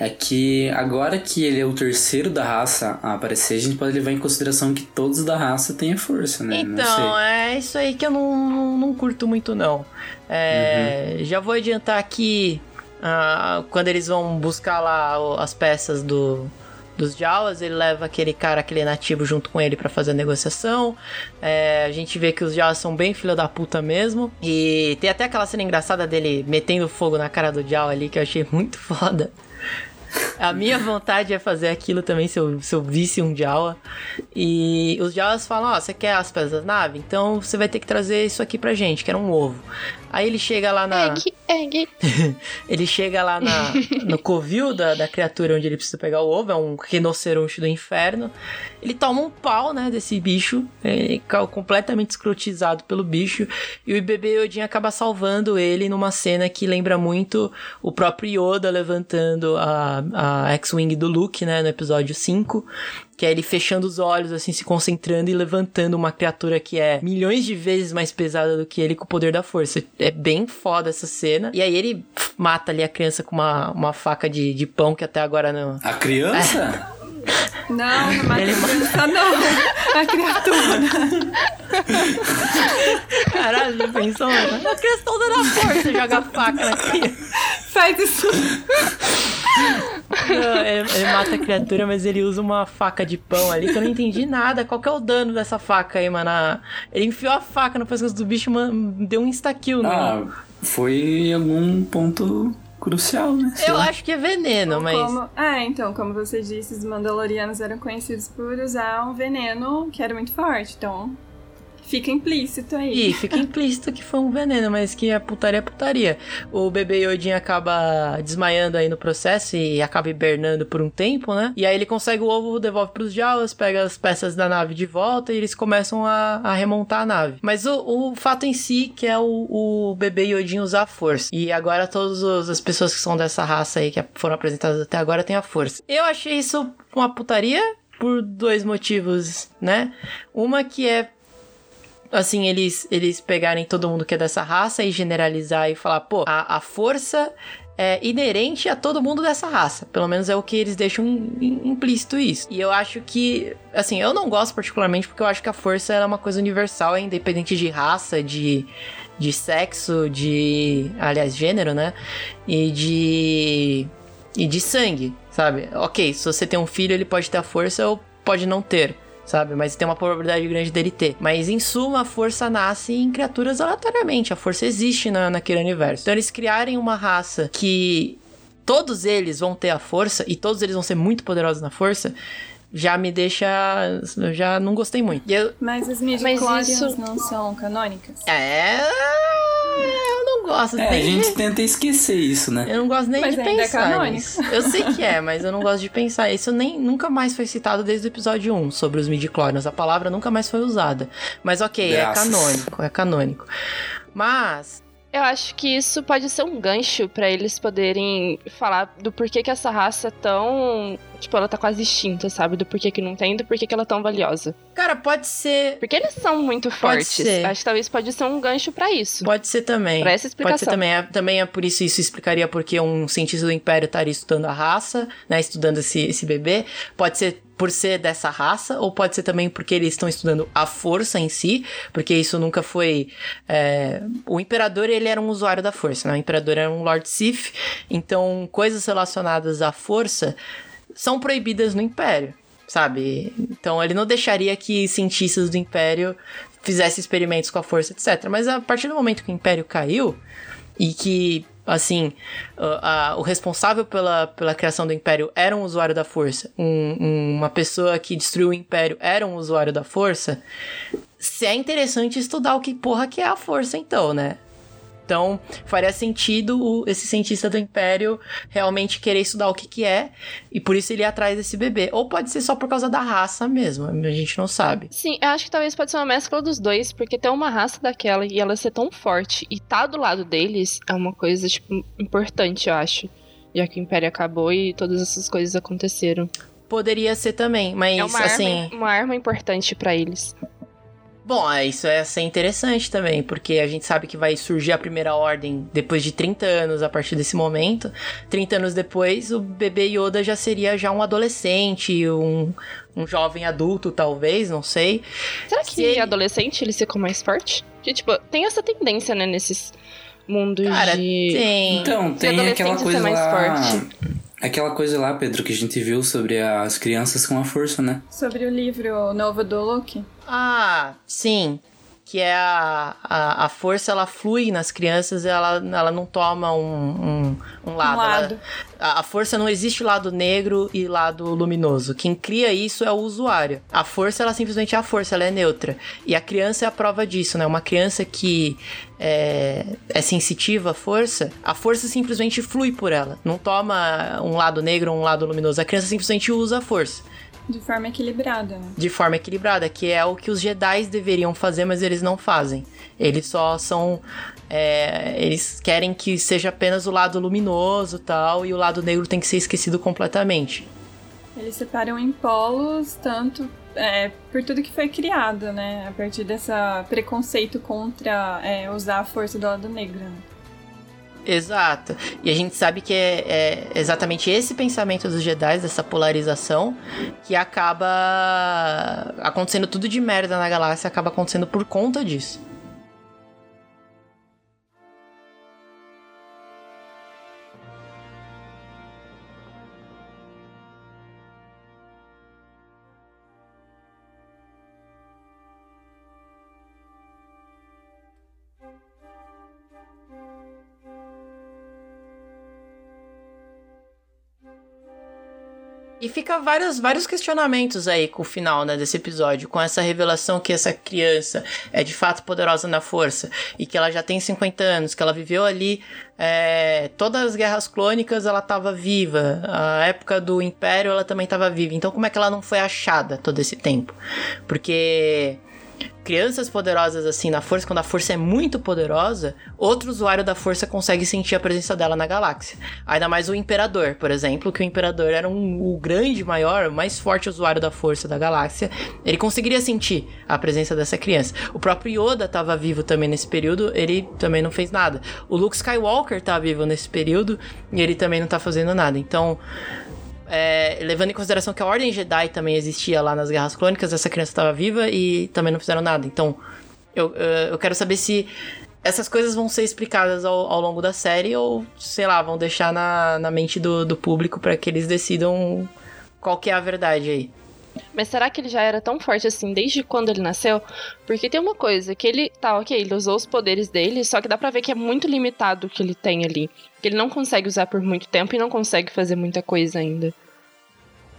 É que agora que ele é o terceiro da raça a aparecer, a gente pode levar em consideração que todos da raça têm a força, né? Não Então, sei. é isso aí que eu não, não, não curto muito, não. É, Uhum. Já vou adiantar aqui, ah, quando eles vão buscar lá as peças do, dos Jawas, ele leva aquele cara, aquele nativo junto com ele pra fazer a negociação. É, a gente vê que os Jawas são bem filho da puta mesmo. E tem até aquela cena engraçada dele metendo fogo na cara do Jawa ali, que eu achei muito foda. A minha vontade é fazer aquilo também se eu, se eu visse um Jawa. E os Jawas falam: Ó, você quer as peças da nave? Então você vai ter que trazer isso aqui pra gente, que era um ovo. Aí ele chega lá na. Egg, egg. Ele chega lá na, no covil da, da criatura onde ele precisa pegar o ovo, é um rinoceronte do inferno. Ele toma um pau, né, desse bicho, é, completamente escrotizado pelo bicho. E o bebê Yodin acaba salvando ele numa cena que lembra muito o próprio Yoda levantando a, a X-Wing do Luke, né, no episódio 5. Que é ele fechando os olhos, assim, se concentrando e levantando uma criatura que é milhões de vezes mais pesada do que ele com o poder da força. É bem foda essa cena. E aí ele mata ali a criança com uma, uma faca de, de pão que até agora não. A criança? Não, não mata a criança, não. A criatura. Caralho, já pensou? A criança tá usando a força, joga a faca na criança. Faz isso. Não, ele, ele mata a criatura, mas ele usa uma faca de pão ali que eu não entendi nada. Qual que é o dano dessa faca aí, mano? Ele enfiou a faca no pescoço do bicho, mano, deu um insta-kill, né? Ah, foi em algum ponto crucial, né? Sei Eu lá. acho que é veneno, mas. Como... É, então, como você disse, os Mandalorianos eram conhecidos por usar um veneno que era muito forte. Então, fica implícito aí. Ih, fica implícito que foi um veneno, mas que a putaria é putaria. O bebê Yodin acaba desmaiando aí no processo e acaba hibernando por um tempo, né? E aí ele consegue o ovo, devolve pros Jawas, pega as peças da nave de volta e eles começam a, a remontar a nave. Mas o, o fato em si que é o, o bebê Yodin usar a força. E agora todas as pessoas que são dessa raça aí, que foram apresentadas até agora, têm a força. Eu achei isso uma putaria por dois motivos, né? Uma que é assim, eles, eles pegarem todo mundo que é dessa raça e generalizar e falar, pô, a, a força é inerente a todo mundo dessa raça. Pelo menos é o que eles deixam im- im- implícito isso. E eu acho que, assim, eu não gosto particularmente porque eu acho que a força é uma coisa universal, é independente de raça, de, de sexo, de, aliás, gênero, né? E de e de sangue, sabe? Ok, se você tem um filho, ele pode ter a força ou pode não ter, sabe? Mas tem uma probabilidade grande dele ter. Mas em suma, a força nasce em criaturas aleatoriamente. A força existe na, naquele universo. Então eles criarem uma raça que todos eles vão ter a força e todos eles vão ser muito poderosos na força. Já me deixa. Eu já não gostei muito. E eu, Mas as Mas midichlorians isso- não são canônicas? é. Gosto É, a nem de- gente tenta esquecer isso, né? Eu não gosto nem Mas de ainda é pensar canônico. nisso. Eu sei que é, mas eu não gosto de pensar. Isso nem, nunca mais foi citado desde o episódio 1 sobre os midichlorians. A palavra nunca mais foi usada. Mas ok, Graças. é canônico, é canônico. Mas, Eu acho que isso pode ser um gancho pra eles poderem falar do porquê que essa raça é tão. Tipo, ela tá quase extinta, sabe? Do porquê que não tem, do porquê que ela é tão valiosa. cara, pode ser. Porque eles são muito Pode fortes. ser. Acho que talvez pode ser um gancho pra isso. Pode ser também. Pra essa Pode ser explicação. também. É, também é por isso isso explicaria porque um cientista do Império estaria estudando a raça, né? Estudando esse, esse bebê. Pode ser por ser dessa raça, ou pode ser também porque eles estão estudando a força em si, porque isso nunca foi. é, O Imperador, ele era um usuário da força, né? O Imperador era um Lord Sith, então coisas relacionadas à força são proibidas no Império, sabe? Então ele não deixaria que cientistas do Império fizessem experimentos com a força, etc. Mas a partir do momento que o Império caiu e que, assim, a- a- o responsável pela, pela criação do Império era um usuário da força, um- um- uma pessoa que destruiu o Império era um usuário da força, se é interessante estudar o que porra que é a força, então, né? Então, faria sentido esse cientista do Império realmente querer estudar o que que é, e por isso ele ir atrás desse bebê. Ou pode ser só por causa da raça mesmo, a gente não sabe. Sim, eu acho que talvez pode ser uma mescla dos dois, porque ter uma raça daquela e ela ser tão forte e tá do lado deles é uma coisa, tipo, importante, eu acho. Já que o Império acabou e todas essas coisas aconteceram. Poderia ser também, mas é uma, assim. arma, uma arma importante pra eles. Bom, é, isso é ser interessante também, porque a gente sabe que vai surgir a primeira ordem depois de 30 anos a partir desse momento. 30 anos depois, o bebê Yoda já seria já um adolescente, um, um jovem adulto, talvez, não sei. Será que Se ele- adolescente ele ficou mais forte? Porque, tipo, tem essa tendência, né, nesses mundos Cara, de. tem. Então, Se tem aquela coisa mais lá. forte. Aquela coisa lá, Pedro, que a gente viu sobre as crianças com a força, né? Sobre o livro novo do Luke. Ah, sim. Que é a, a, a força, ela flui nas crianças, ela, ela não toma um, um, um lado. Um Ela- lado. a, a força não existe lado negro e lado luminoso. Quem cria isso é o usuário. A força, ela simplesmente é a força, ela é neutra. E a criança é a prova disso, né? Uma criança que é, é sensitiva à força, a força simplesmente flui por ela. Não toma um lado negro ou um lado luminoso. A criança simplesmente usa a força De forma equilibrada, né? de forma equilibrada, que é o que os Jedi deveriam fazer, mas eles não fazem. Eles só são. é, eles querem que seja apenas o lado luminoso tal, e o lado negro tem que ser esquecido completamente. Eles separam em polos, tanto é, por tudo que foi criado, né? A partir desse preconceito contra é, usar a força do lado negro. Exato. E a gente sabe que é, é, exatamente esse pensamento dos Jedi, dessa polarização, que acaba acontecendo tudo de merda na galáxia, acaba acontecendo por conta disso. E fica vários, vários questionamentos aí com o final né, desse episódio, com essa revelação que essa criança é de fato poderosa na força e que ela já tem 50 anos, que ela viveu ali é, todas as guerras clônicas, ela estava viva, a época do Império ela também estava viva. Então, como é que ela não foi achada todo esse tempo? Porque crianças poderosas assim na força, quando a força é muito poderosa, outro usuário da força consegue sentir a presença dela na galáxia. Ainda mais o imperador, por exemplo, que o imperador era um, o grande, maior, mais forte usuário da força da galáxia. Ele conseguiria sentir a presença dessa criança. O próprio Yoda estava vivo também nesse período, ele também não fez nada. O Luke Skywalker tá vivo nesse período e ele também não tá fazendo nada. Então, é, levando em consideração que a Ordem Jedi também existia lá nas Guerras Clônicas, essa criança estava viva e também não fizeram nada. Então, eu, eu quero saber se essas coisas vão ser explicadas ao, ao longo da série ou, sei lá, vão deixar na, na mente do, do público para que eles decidam qual que é a verdade aí. Mas será que ele já era tão forte assim desde quando ele nasceu? Porque tem uma coisa, que ele tá, ok, ele usou os poderes dele, só que dá pra ver que é muito limitado o que ele tem ali. Que ele não consegue usar por muito tempo e não consegue fazer muita coisa ainda.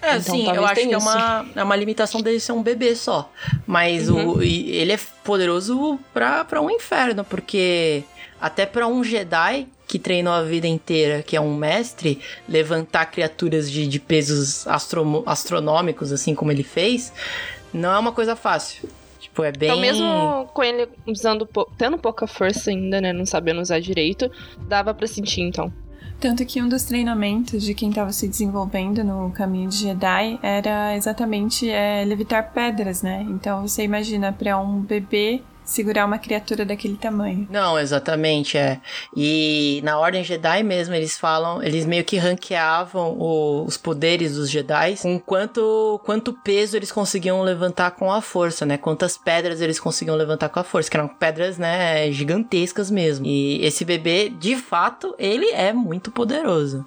É, então, sim, eu acho que é uma, é uma limitação dele ser um bebê só. Mas uhum. o, ele é poderoso pra, pra um inferno, porque até pra um Jedi que treinou a vida inteira, que é um mestre, levantar criaturas de, de pesos astro, astronômicos, assim como ele fez, não é uma coisa fácil. Tipo, é bem. Então, mesmo com ele usando, tendo pouca força ainda, né? Não sabendo usar direito, dava para sentir, então. Tanto que um dos treinamentos de quem estava se desenvolvendo no caminho de Jedi era exatamente é, levitar pedras, né? Então você imagina para um bebê segurar uma criatura daquele tamanho. Não, exatamente, é. E na Ordem Jedi mesmo, eles falam, eles meio que ranqueavam o, os poderes dos Jedi com quanto, quanto peso eles conseguiam levantar com a força, né? Quantas pedras eles conseguiam levantar com a força, que eram pedras, né, gigantescas mesmo. E esse bebê, de fato, ele é muito poderoso.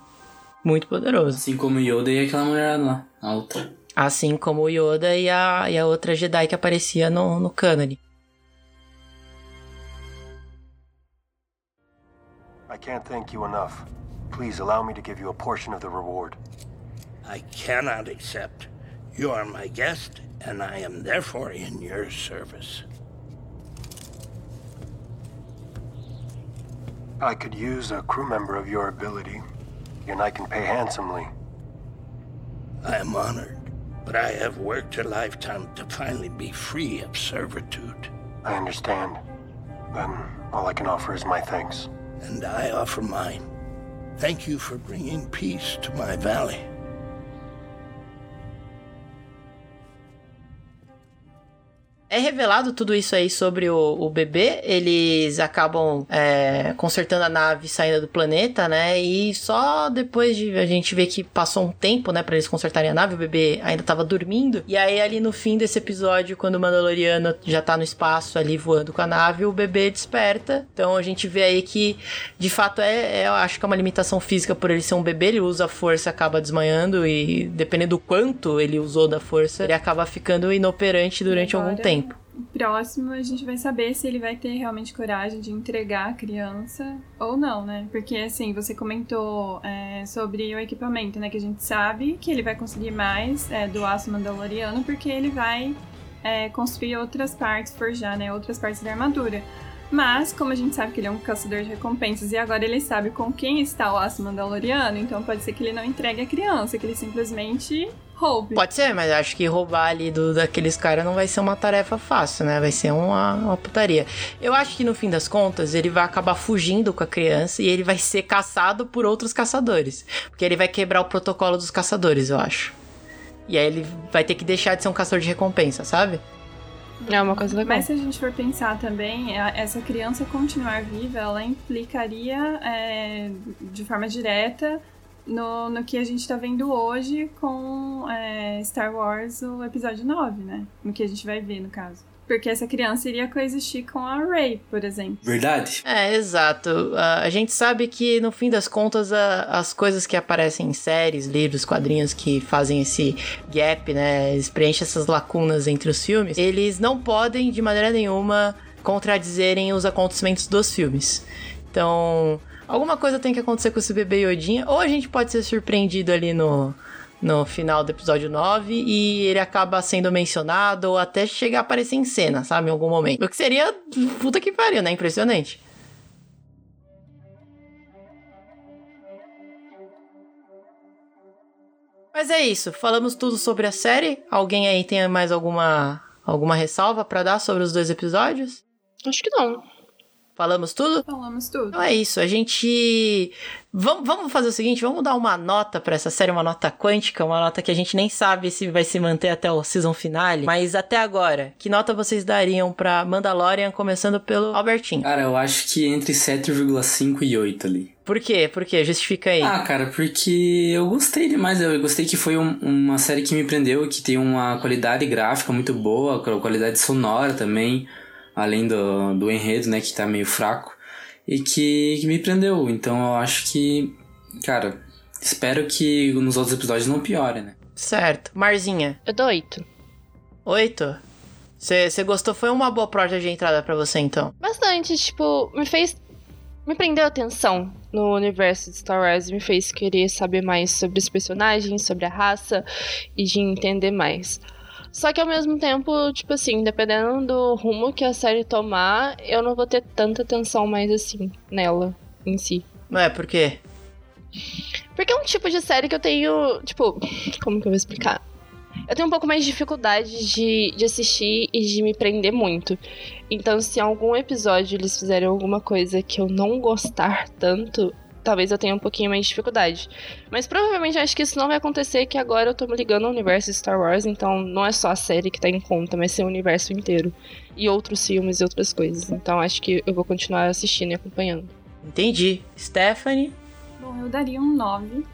Muito poderoso. Assim como Yoda e aquela mulher lá, a outra. Assim como o Yoda e a, e a outra Jedi que aparecia no, no cânone. Can't thank you enough. Please allow me to give you a portion of the reward. I cannot accept. You are my guest, and I am therefore in your service. I could use a crew member of your ability, and I can pay handsomely. I am honored, but I have worked a lifetime to finally be free of servitude. I understand. Then all I can offer is my thanks. And I offer mine. Thank you for bringing peace to my valley. É revelado tudo isso aí sobre o, o bebê. Eles acabam é, consertando a nave saindo do planeta, né? E só depois de a gente ver que passou um tempo, né, para eles consertarem a nave, o bebê ainda tava dormindo. E aí, ali no fim desse episódio, quando o Mandaloriano já tá no espaço ali voando com a nave, o bebê desperta. Então a gente vê aí que de fato é, é eu acho que é uma limitação física por ele ser um bebê. Ele usa a força, acaba desmanhando e dependendo do quanto ele usou da força, ele acaba ficando inoperante durante algum tempo próximo a gente vai saber se ele vai ter realmente coragem de entregar a criança ou não, né? Porque assim, você comentou é, sobre o equipamento, né? Que a gente sabe que ele vai conseguir mais é, do aço mandaloriano porque ele vai é, construir outras partes, forjar, né? Outras partes da armadura. Mas, como a gente sabe que ele é um caçador de recompensas e agora ele sabe com quem está o aço mandaloriano, então pode ser que ele não entregue a criança, que ele simplesmente roube. Pode ser, mas acho que roubar ali do, daqueles caras não vai ser uma tarefa fácil, né? Vai ser uma, uma putaria. Eu acho que no fim das contas ele vai acabar fugindo com a criança e ele vai ser caçado por outros caçadores. Porque ele vai quebrar o protocolo dos caçadores, eu acho. E aí ele vai ter que deixar de ser um caçador de recompensa, sabe? É uma coisa legal. Mas se a gente for pensar também, a- essa criança continuar viva, ela implicaria é, de forma direta no, no que a gente tá vendo hoje com é, Star Wars, o episódio 9, né? No que a gente vai ver, no caso. Porque essa criança iria coexistir com a Rey, por exemplo. Verdade? É, exato. A gente sabe que, no fim das contas, a- as coisas que aparecem em séries, livros, quadrinhos que fazem esse gap, né? Eles preenchem essas lacunas entre os filmes, eles não podem, de maneira nenhuma, contradizerem os acontecimentos dos filmes. Então, alguma coisa tem que acontecer com esse bebê Yodinha, ou a gente pode ser surpreendido ali no. No final do episódio 9, e ele acaba sendo mencionado ou até chegar a aparecer em cena, sabe? Em algum momento. O que seria puta que pariu, né? Impressionante. Mas é isso, falamos tudo sobre a série. Alguém aí tem mais alguma alguma ressalva pra dar sobre os dois episódios? Acho que não. Falamos tudo? Falamos tudo. Então é isso, a gente. Vamos, vamos fazer o seguinte: vamos dar uma nota pra essa série, uma nota quântica, uma nota que a gente nem sabe se vai se manter até o season finale. Mas até agora, que nota vocês dariam pra Mandalorian, começando pelo Albertinho? Cara, eu acho que entre 7,5 e 8 ali. Por quê? Por quê? Justifica aí. Ah, cara, porque eu gostei demais. Eu gostei que foi um- uma série que me prendeu, que tem uma qualidade gráfica muito boa, qualidade sonora também, além do, do enredo, né, que tá meio fraco, e que, que me prendeu. Então eu acho que, cara, espero que nos outros episódios não piore, né? Certo. Marzinha, Eu dou oito. oito? Você gostou? Foi uma boa porta de entrada pra você, então? Bastante, tipo, me fez. Me prendeu a atenção no universo de Star Wars, me fez querer saber mais sobre os personagens, sobre a raça e de entender mais. Só que ao mesmo tempo, tipo assim, dependendo do rumo que a série tomar, eu não vou ter tanta atenção mais assim nela em si. É, por quê? Porque é um tipo de série que eu tenho, tipo, como que eu vou explicar? Eu tenho um pouco mais de dificuldade de, de assistir e de me prender muito. Então, se em algum episódio eles fizerem alguma coisa que eu não gostar tanto, talvez eu tenha um pouquinho mais de dificuldade. Mas provavelmente acho que isso não vai acontecer, que agora eu tô me ligando ao universo de Star Wars, então não é só a série que tá em conta, mas ser o universo inteiro. E outros filmes e outras coisas. Então acho que eu vou continuar assistindo e acompanhando. Entendi. Stephanie? Bom, eu daria um 9.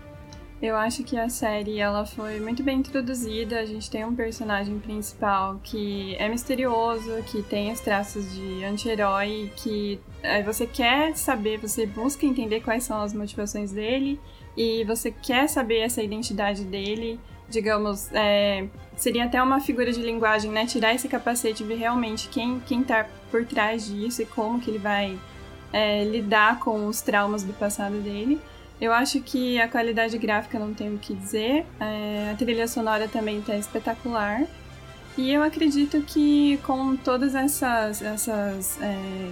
Eu acho que a série ela foi muito bem introduzida. A gente tem um personagem principal que é misterioso, que tem os traços de anti-herói, que aí você quer saber, você busca entender quais são as motivações dele e você quer saber essa identidade dele. Digamos, é, seria até uma figura de linguagem, né? Tirar esse capacete e ver realmente quem, quem tá por trás disso e como que ele vai é, lidar com os traumas do passado dele. Eu acho que a qualidade gráfica não tem o que dizer, é, a trilha sonora também tá espetacular. E eu acredito que com todas essas, essas, é,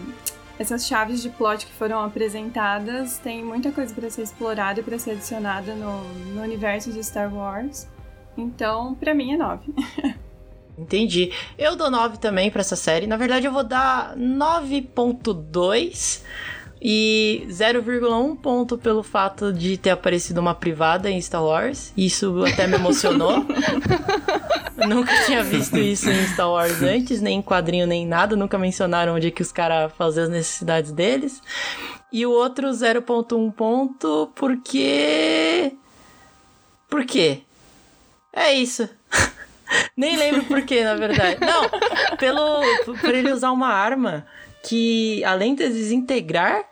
essas chaves de plot que foram apresentadas, tem muita coisa para ser explorada e para ser adicionada no, no universo de Star Wars. Então, pra mim é 9. Entendi. Eu dou 9 também pra essa série. Na verdade, eu vou dar 9.2 e 0,1 ponto pelo fato de ter aparecido uma privada em Star Wars. Isso até me emocionou. Nunca tinha visto isso em Star Wars antes, nem em quadrinho, nem em nada. Nunca mencionaram onde é que os caras faziam as necessidades deles. E o outro 0.1 ponto porque... Por quê? É isso. Nem lembro por quê, na verdade. Não, pelo por ele usar uma arma que além de desintegrar,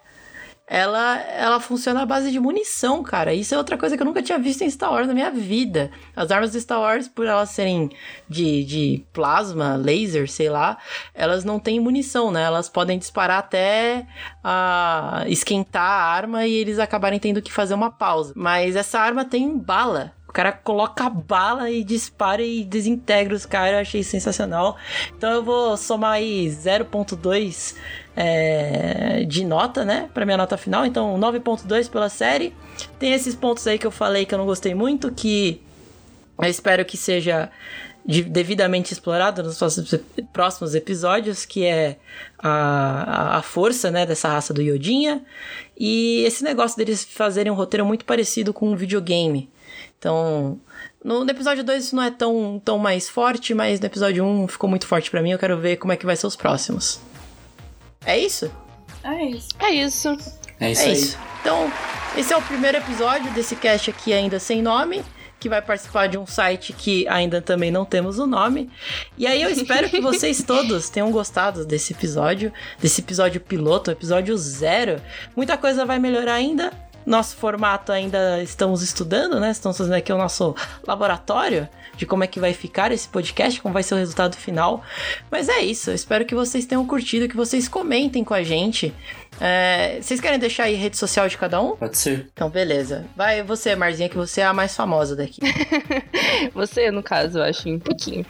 ela ela funciona à base de munição, cara. Isso é outra coisa que eu nunca tinha visto em Star Wars na minha vida. As armas do Star Wars, por elas serem de, de plasma, laser, sei lá, elas não têm munição, né? Elas podem disparar até a esquentar a arma e eles acabarem tendo que fazer uma pausa. Mas essa arma tem bala. O cara coloca a bala e dispara e desintegra os caras. Eu achei sensacional. Então eu vou somar aí 0.2 é, de nota, né? Pra minha nota final. Então 9.2 pela série. Tem esses pontos aí que eu falei que eu não gostei muito, que eu espero que seja de- devidamente explorado nos próximos, episódios, que é a, a- força, né, dessa raça do Yodinha. E esse negócio deles fazerem um roteiro muito parecido com um videogame. Então, no, no episódio 2 isso não é tão, tão mais forte, mas no episódio 1 um ficou muito forte para mim. Eu quero ver como é que vai ser os próximos. É isso? É isso. É isso. É isso é aí. isso. Então, esse é o primeiro episódio desse cast aqui ainda sem nome, que vai participar de um site que ainda também não temos o nome. E aí eu espero que vocês todos tenham gostado desse episódio, desse episódio piloto, episódio zero. Muita coisa vai melhorar ainda. Nosso formato ainda estamos estudando, né? Estamos fazendo aqui o nosso laboratório de como é que vai ficar esse podcast, como vai ser o resultado final. Mas é isso, eu espero que vocês tenham curtido, que vocês comentem com a gente. É, vocês querem deixar aí rede social de cada um? Pode ser. Então, beleza. Vai você, Marzinha, que você é a mais famosa daqui. Você, no caso, eu acho, um pouquinho.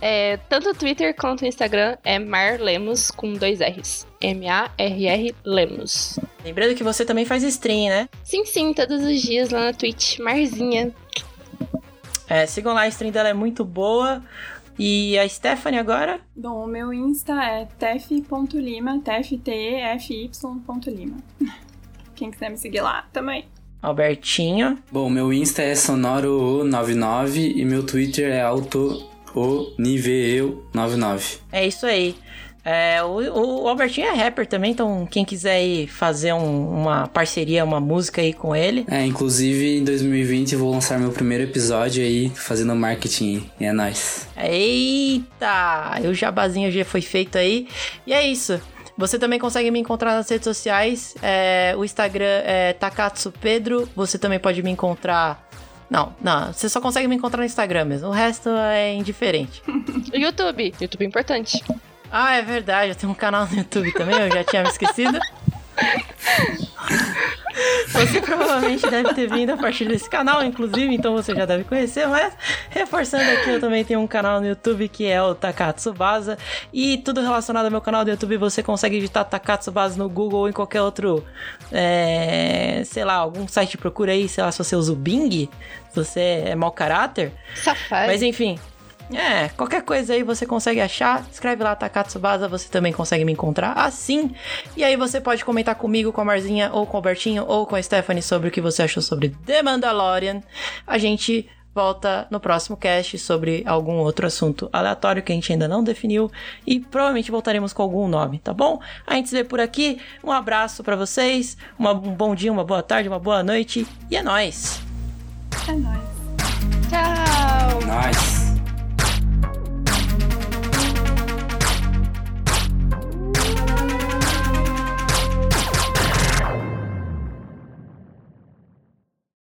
É, tanto o Twitter quanto o Instagram é Mar Lemos com dois R's. M-A-R-R Lemos. Lembrando que você também faz stream, né? Sim, sim, todos os dias lá na Twitch. Marzinha. É, sigam lá, a stream dela é muito boa. E a Stephanie agora? Bom, o meu Insta é tef.lima, T-F-T-E-F-Y.lima. Quem quiser me seguir lá também. Albertinho. Bom, meu Insta é sonoro99 e meu Twitter é autoniveu99. É isso aí. É, o, o Albertinho é rapper também, então quem quiser aí fazer um- uma parceria, uma música aí com ele. É, inclusive em 2020 eu vou lançar meu primeiro episódio aí fazendo marketing. E é nóis. Eita! O jabazinho já foi feito aí. E é isso. Você também consegue me encontrar nas redes sociais. É, o Instagram é Takatsu Pedro. Você também pode me encontrar. Não, não, você só consegue me encontrar no Instagram mesmo. O resto é indiferente. YouTube. YouTube é importante. Ah, é verdade, eu tenho um canal no YouTube também, eu já tinha me esquecido. Você provavelmente deve ter vindo a partir desse canal, inclusive, então você já deve conhecer, mas reforçando aqui, eu também tenho um canal no YouTube que é o Takatsu Baza. E tudo relacionado ao meu canal do YouTube, você consegue digitar Takatsu Baza no Google ou em qualquer outro, é, sei lá, algum site procura aí, sei lá, se você usa o Bing, se você é mau caráter. Safado. Mas enfim. É, qualquer coisa aí você consegue achar. Escreve lá Takatsubasa, você também consegue me encontrar assim. E aí você pode comentar comigo, com a Marzinha, ou com o Albertinho, ou com a Stephanie sobre o que você achou sobre The Mandalorian. A gente volta no próximo cast sobre algum outro assunto aleatório que a gente ainda não definiu e provavelmente voltaremos com algum nome, tá bom? A gente se vê por aqui. Um abraço pra vocês, uma- um bom dia, uma boa tarde, uma boa noite e é nóis! É nóis. Tchau. Nóis.